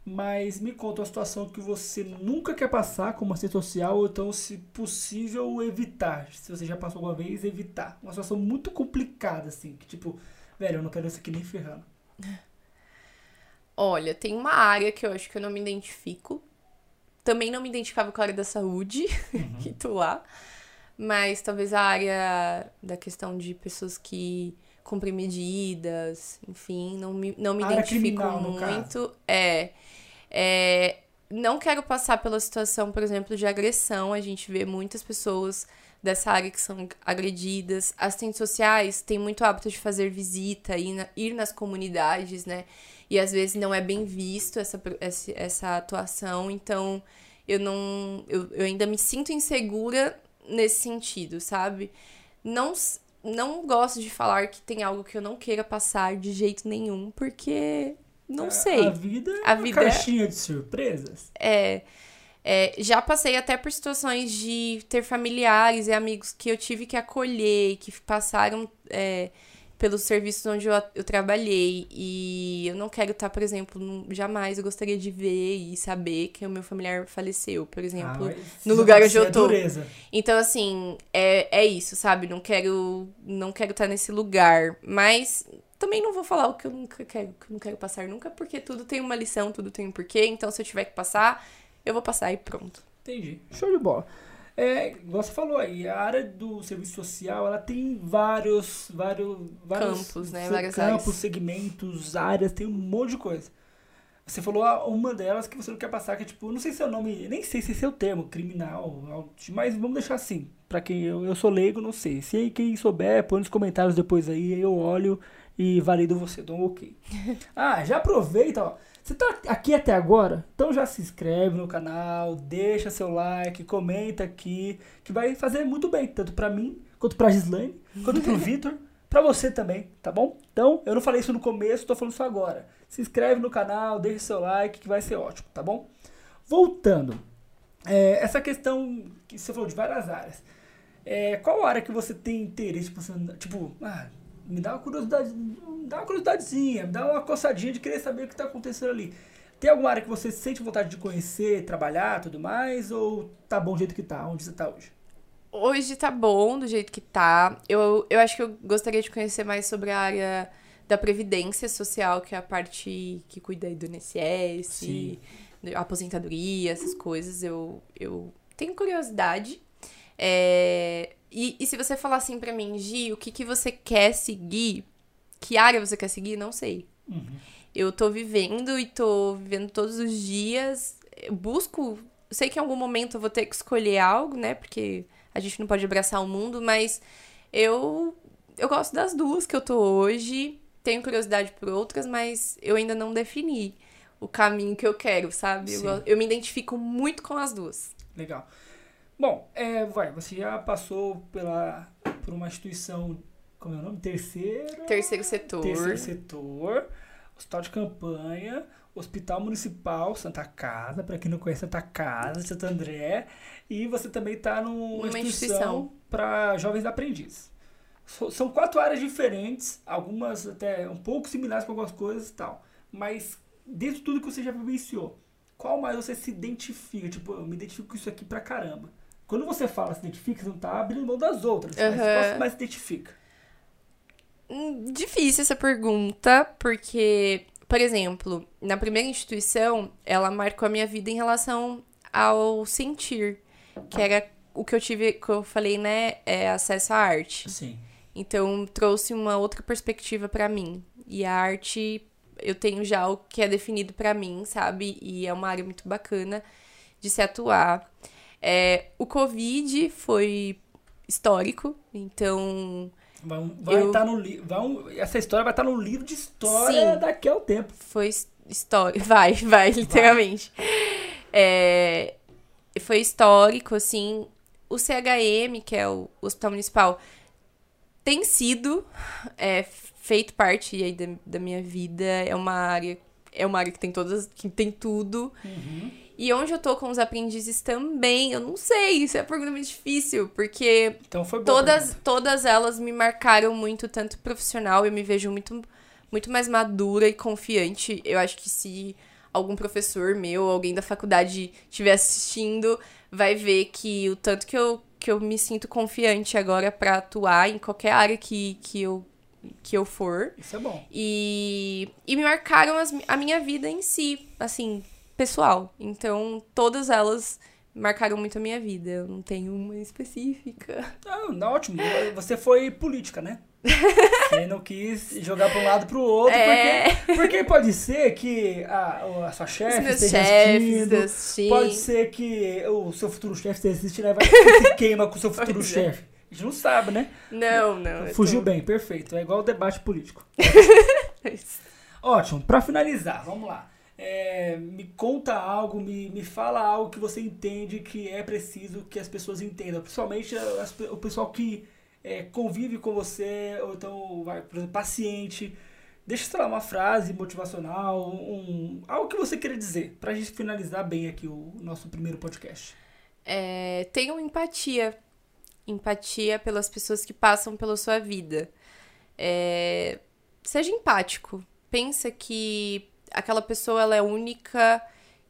Mas me conta uma situação que você nunca quer passar como assistente social, ou então, se possível, evitar. Se você já passou alguma vez, evitar. Uma situação muito complicada, assim, que tipo, velho, eu não quero isso aqui nem ferrando. Olha, tem uma área que eu acho que eu não me identifico. Também não me identificava com a área da saúde, [laughs] que tô lá. Mas talvez a área da questão de pessoas que cumprem medidas, enfim, não me, não me identifico criminal, muito. É, é. Não quero passar pela situação, por exemplo, de agressão. A gente vê muitas pessoas dessa área que são agredidas. Assistentes sociais têm muito hábito de fazer visita, ir, na- ir nas comunidades, né? E às vezes não é bem visto essa, essa, atuação. Então, eu não. Eu, eu ainda me sinto insegura nesse sentido, sabe? Não, não gosto de falar que tem algo que eu não queira passar de jeito nenhum, porque não A- sei. A vida é A uma vida é- caixinha de surpresas. É, é, já passei até por situações de ter familiares e amigos que eu tive que acolher, que passaram é, pelos serviços onde eu, eu trabalhei. E eu não quero estar, por exemplo, num- jamais eu gostaria de ver e saber que o meu familiar faleceu, por exemplo. Ah, no lugar onde ser eu tô. dureza. Então, assim, é, é isso, sabe? Não quero não quero estar nesse lugar. Mas também não vou falar o que eu nunca quero, que eu não quero passar nunca, porque tudo tem uma lição, tudo tem um porquê. Então, se eu tiver que passar, eu vou passar e pronto. Entendi. Show de bola. É, igual você falou aí, a área do serviço social, ela tem vários, vários, vários Campos, né? Várias campos, áreas. segmentos, áreas, tem um monte de coisa. Você falou a- uma delas que você não quer passar, que é tipo, não sei se é o nome, nem sei se esse é o termo, criminal, mas vamos deixar assim. Pra quem eu, eu sou leigo, não sei. Se aí quem souber, põe nos comentários depois aí, eu olho e valido você, dou um ok. [laughs] ah, já aproveita, ó. Você tá aqui até agora? Então já se inscreve no canal, deixa seu like, comenta aqui, que vai fazer muito bem, tanto pra mim, quanto pra Gislaine, quanto pro [laughs] Vitor, pra você também, tá bom? Então, eu não falei isso no começo, tô falando isso agora. Se inscreve no canal, deixa seu like, que vai ser ótimo, tá bom? Voltando, é, essa questão que você falou de várias áreas. É, qual área que você tem interesse? Tipo, ah, me dá uma curiosidade, me dá uma curiosidadezinha, me dá uma coçadinha de querer saber o que está acontecendo ali. Tem alguma área que você sente vontade de conhecer, trabalhar, tudo mais? Ou tá bom do jeito que tá, onde você tá hoje? Hoje tá bom do jeito que tá. Eu, eu acho que eu gostaria de conhecer mais sobre a área da Previdência Social, que é a parte que cuida aí do INSS, Sim. aposentadoria, essas coisas. Eu, eu tenho curiosidade. É, e, e se você falar assim pra mim, Gi, o que, que você quer seguir? Que área você quer seguir? Não sei. Uhum. Eu tô vivendo e tô vivendo todos os dias. Eu busco. Sei que em algum momento eu vou ter que escolher algo, né? Porque a gente não pode abraçar o mundo, mas eu, eu gosto das duas que eu tô hoje. Tenho curiosidade por outras, mas eu ainda não defini o caminho que eu quero, sabe? Eu, eu me identifico muito com as duas. Legal. Bom, é, vai, você já passou pela, por uma instituição, como é o nome? Terceiro... Terceiro setor. Terceiro setor, hospital de campanha, Hospital Municipal Santa Casa, para quem não conhece Santa Casa, Santo André, e você também está numa instituição instituição. para jovens aprendizes. São quatro áreas diferentes, algumas até um pouco similares com algumas coisas e tal. mas dentro de tudo que você já vivenciou, qual mais você se identifica? Tipo, eu me identifico com isso aqui pra caramba. Quando você fala se identifica, você não tá abrindo mão das outras. Mas Aham. qual mais se identifica? Hum, Difícil essa pergunta, porque, por exemplo, na primeira instituição, ela marcou a minha vida em relação ao sentir, que era o que eu tive, que eu falei, né, é acesso à arte. Sim. Então, trouxe uma outra perspectiva pra mim. E a arte, eu tenho já o que é definido pra mim, sabe? E é uma área muito bacana de se atuar. É, o Covid foi histórico, então Vai, vai Eu- estar no livro. Essa história vai estar no livro de história Sim. daqui ao tempo. foi histórico. [laughs] Vai, vai, literalmente. É, foi histórico, assim. O CHM, que é o Hospital Municipal, tem sido é, feito parte aí da, da minha vida. É uma área. É uma área que tem todas. que tem tudo. E onde eu tô com os aprendizes também, eu não sei. Isso é uma pergunta muito difícil, porque Então foi todas, todas elas me marcaram muito, tanto profissional, eu me vejo muito, muito mais madura e confiante. Eu acho que se algum professor meu, alguém da faculdade estiver assistindo, vai ver que o tanto que eu, que eu me sinto confiante agora pra atuar em qualquer área que, que, eu, que eu for. Isso é bom. E, e me marcaram as- a minha vida em si, assim, pessoal. Então, todas elas marcaram muito a minha vida. Eu não tenho uma específica. Não, não, ótimo. Você foi política, né? [laughs] Você não quis jogar para um lado para o outro, É. porque, porque pode ser que a, a sua chefe esteja chefes, assistindo, pode ser que o seu futuro chefe esteja assistindo e vai se queima com o seu futuro é. chefe. A gente não sabe, né? Não, não. Fugiu tô- bem, perfeito. É igual o debate político. [laughs] É Ótimo, para finalizar, vamos lá. É, me conta algo, me, me fala algo que você entende que é preciso que as pessoas entendam, principalmente as o pessoal que é, convive com você, ou então, vai, por exemplo, paciente. Deixa, sei lá, uma frase motivacional, um, algo que você queira dizer, pra gente finalizar bem aqui o nosso primeiro podcast. É, tenham empatia. Empatia pelas pessoas que passam pela sua vida. É, seja empático. Pensa que aquela pessoa ela é única,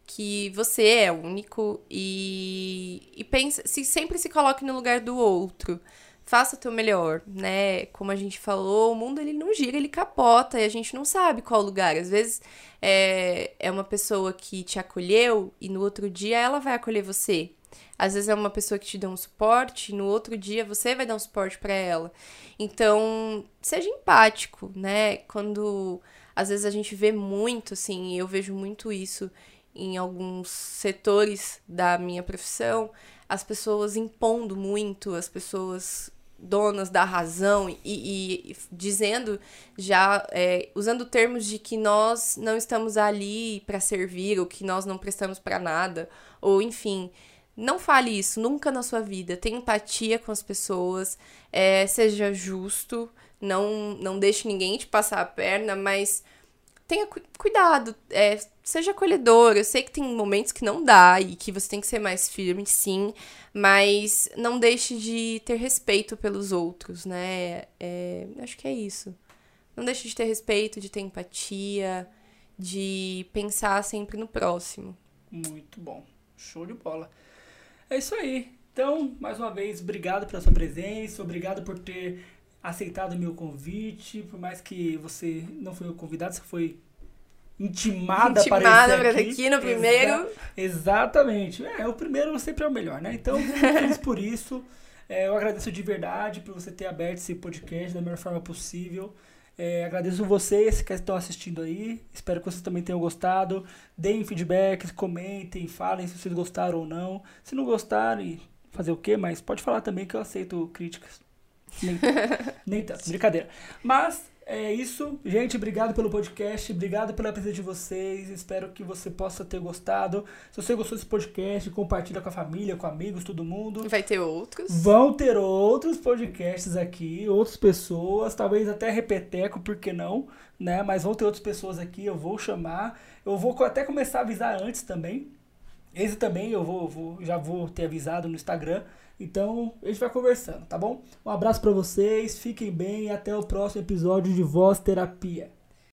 que você é único e, e pensa, se sempre se coloque no lugar do outro. Faça o teu melhor, né? Como a gente falou, o mundo ele não gira, ele capota e a gente não sabe qual lugar. Às vezes é, é uma pessoa que te acolheu e no outro dia ela vai acolher você. Às vezes é uma pessoa que te dá um suporte e no outro dia você vai dar um suporte pra ela. Então, seja empático, né? Quando às vezes a gente vê muito, assim, eu vejo muito isso em alguns setores da minha profissão, as pessoas impondo muito, as pessoas donas da razão e, e- e dizendo já é, usando termos de que nós não estamos ali para servir ou que nós não prestamos para nada ou enfim não fale isso nunca na sua vida tenha empatia com as pessoas é, seja justo não não deixe ninguém te passar a perna mas tenha cu- cuidado, é, seja acolhedor. Eu sei que tem momentos que não dá e que você tem que ser mais firme, sim, mas não deixe de ter respeito pelos outros, né? É, acho que é isso. Não deixe de ter respeito, de ter empatia, de pensar sempre no próximo. Muito bom. Show de bola. É isso aí. Então, mais uma vez, obrigado pela sua presença, obrigado por ter aceitado o meu convite, por mais que você não foi o convidado, você foi intimada, Intimada a pra aparecer estar aqui no primeiro. Exatamente. É, o primeiro sempre é o melhor, né? Então, [laughs] feliz por isso. É, eu agradeço de verdade por você ter aberto esse podcast da melhor forma possível. É, agradeço vocês que estão assistindo aí. Espero que vocês também tenham gostado. Deem feedbacks, comentem, falem se vocês gostaram ou não. Se não gostarem, fazer o quê? Mas pode falar também que eu aceito críticas. Nem, [laughs] nem tanto, brincadeira. Mas é isso. Gente, obrigado pelo podcast. Obrigado pela presença de vocês. Espero que você possa ter gostado. Se você gostou desse podcast, compartilha com a família, com amigos, todo mundo. Vai ter outros. Vão ter outros podcasts aqui, outras pessoas, talvez até repeteco, por que não, né? Mas vão ter outras pessoas aqui, eu vou chamar. Eu vou até começar a avisar antes também. Esse também eu vou, vou- já vou ter avisado no Instagram. Então, a gente vai conversando, tá bom? Um abraço pra vocês, fiquem bem e até o próximo episódio de Voz Terapia.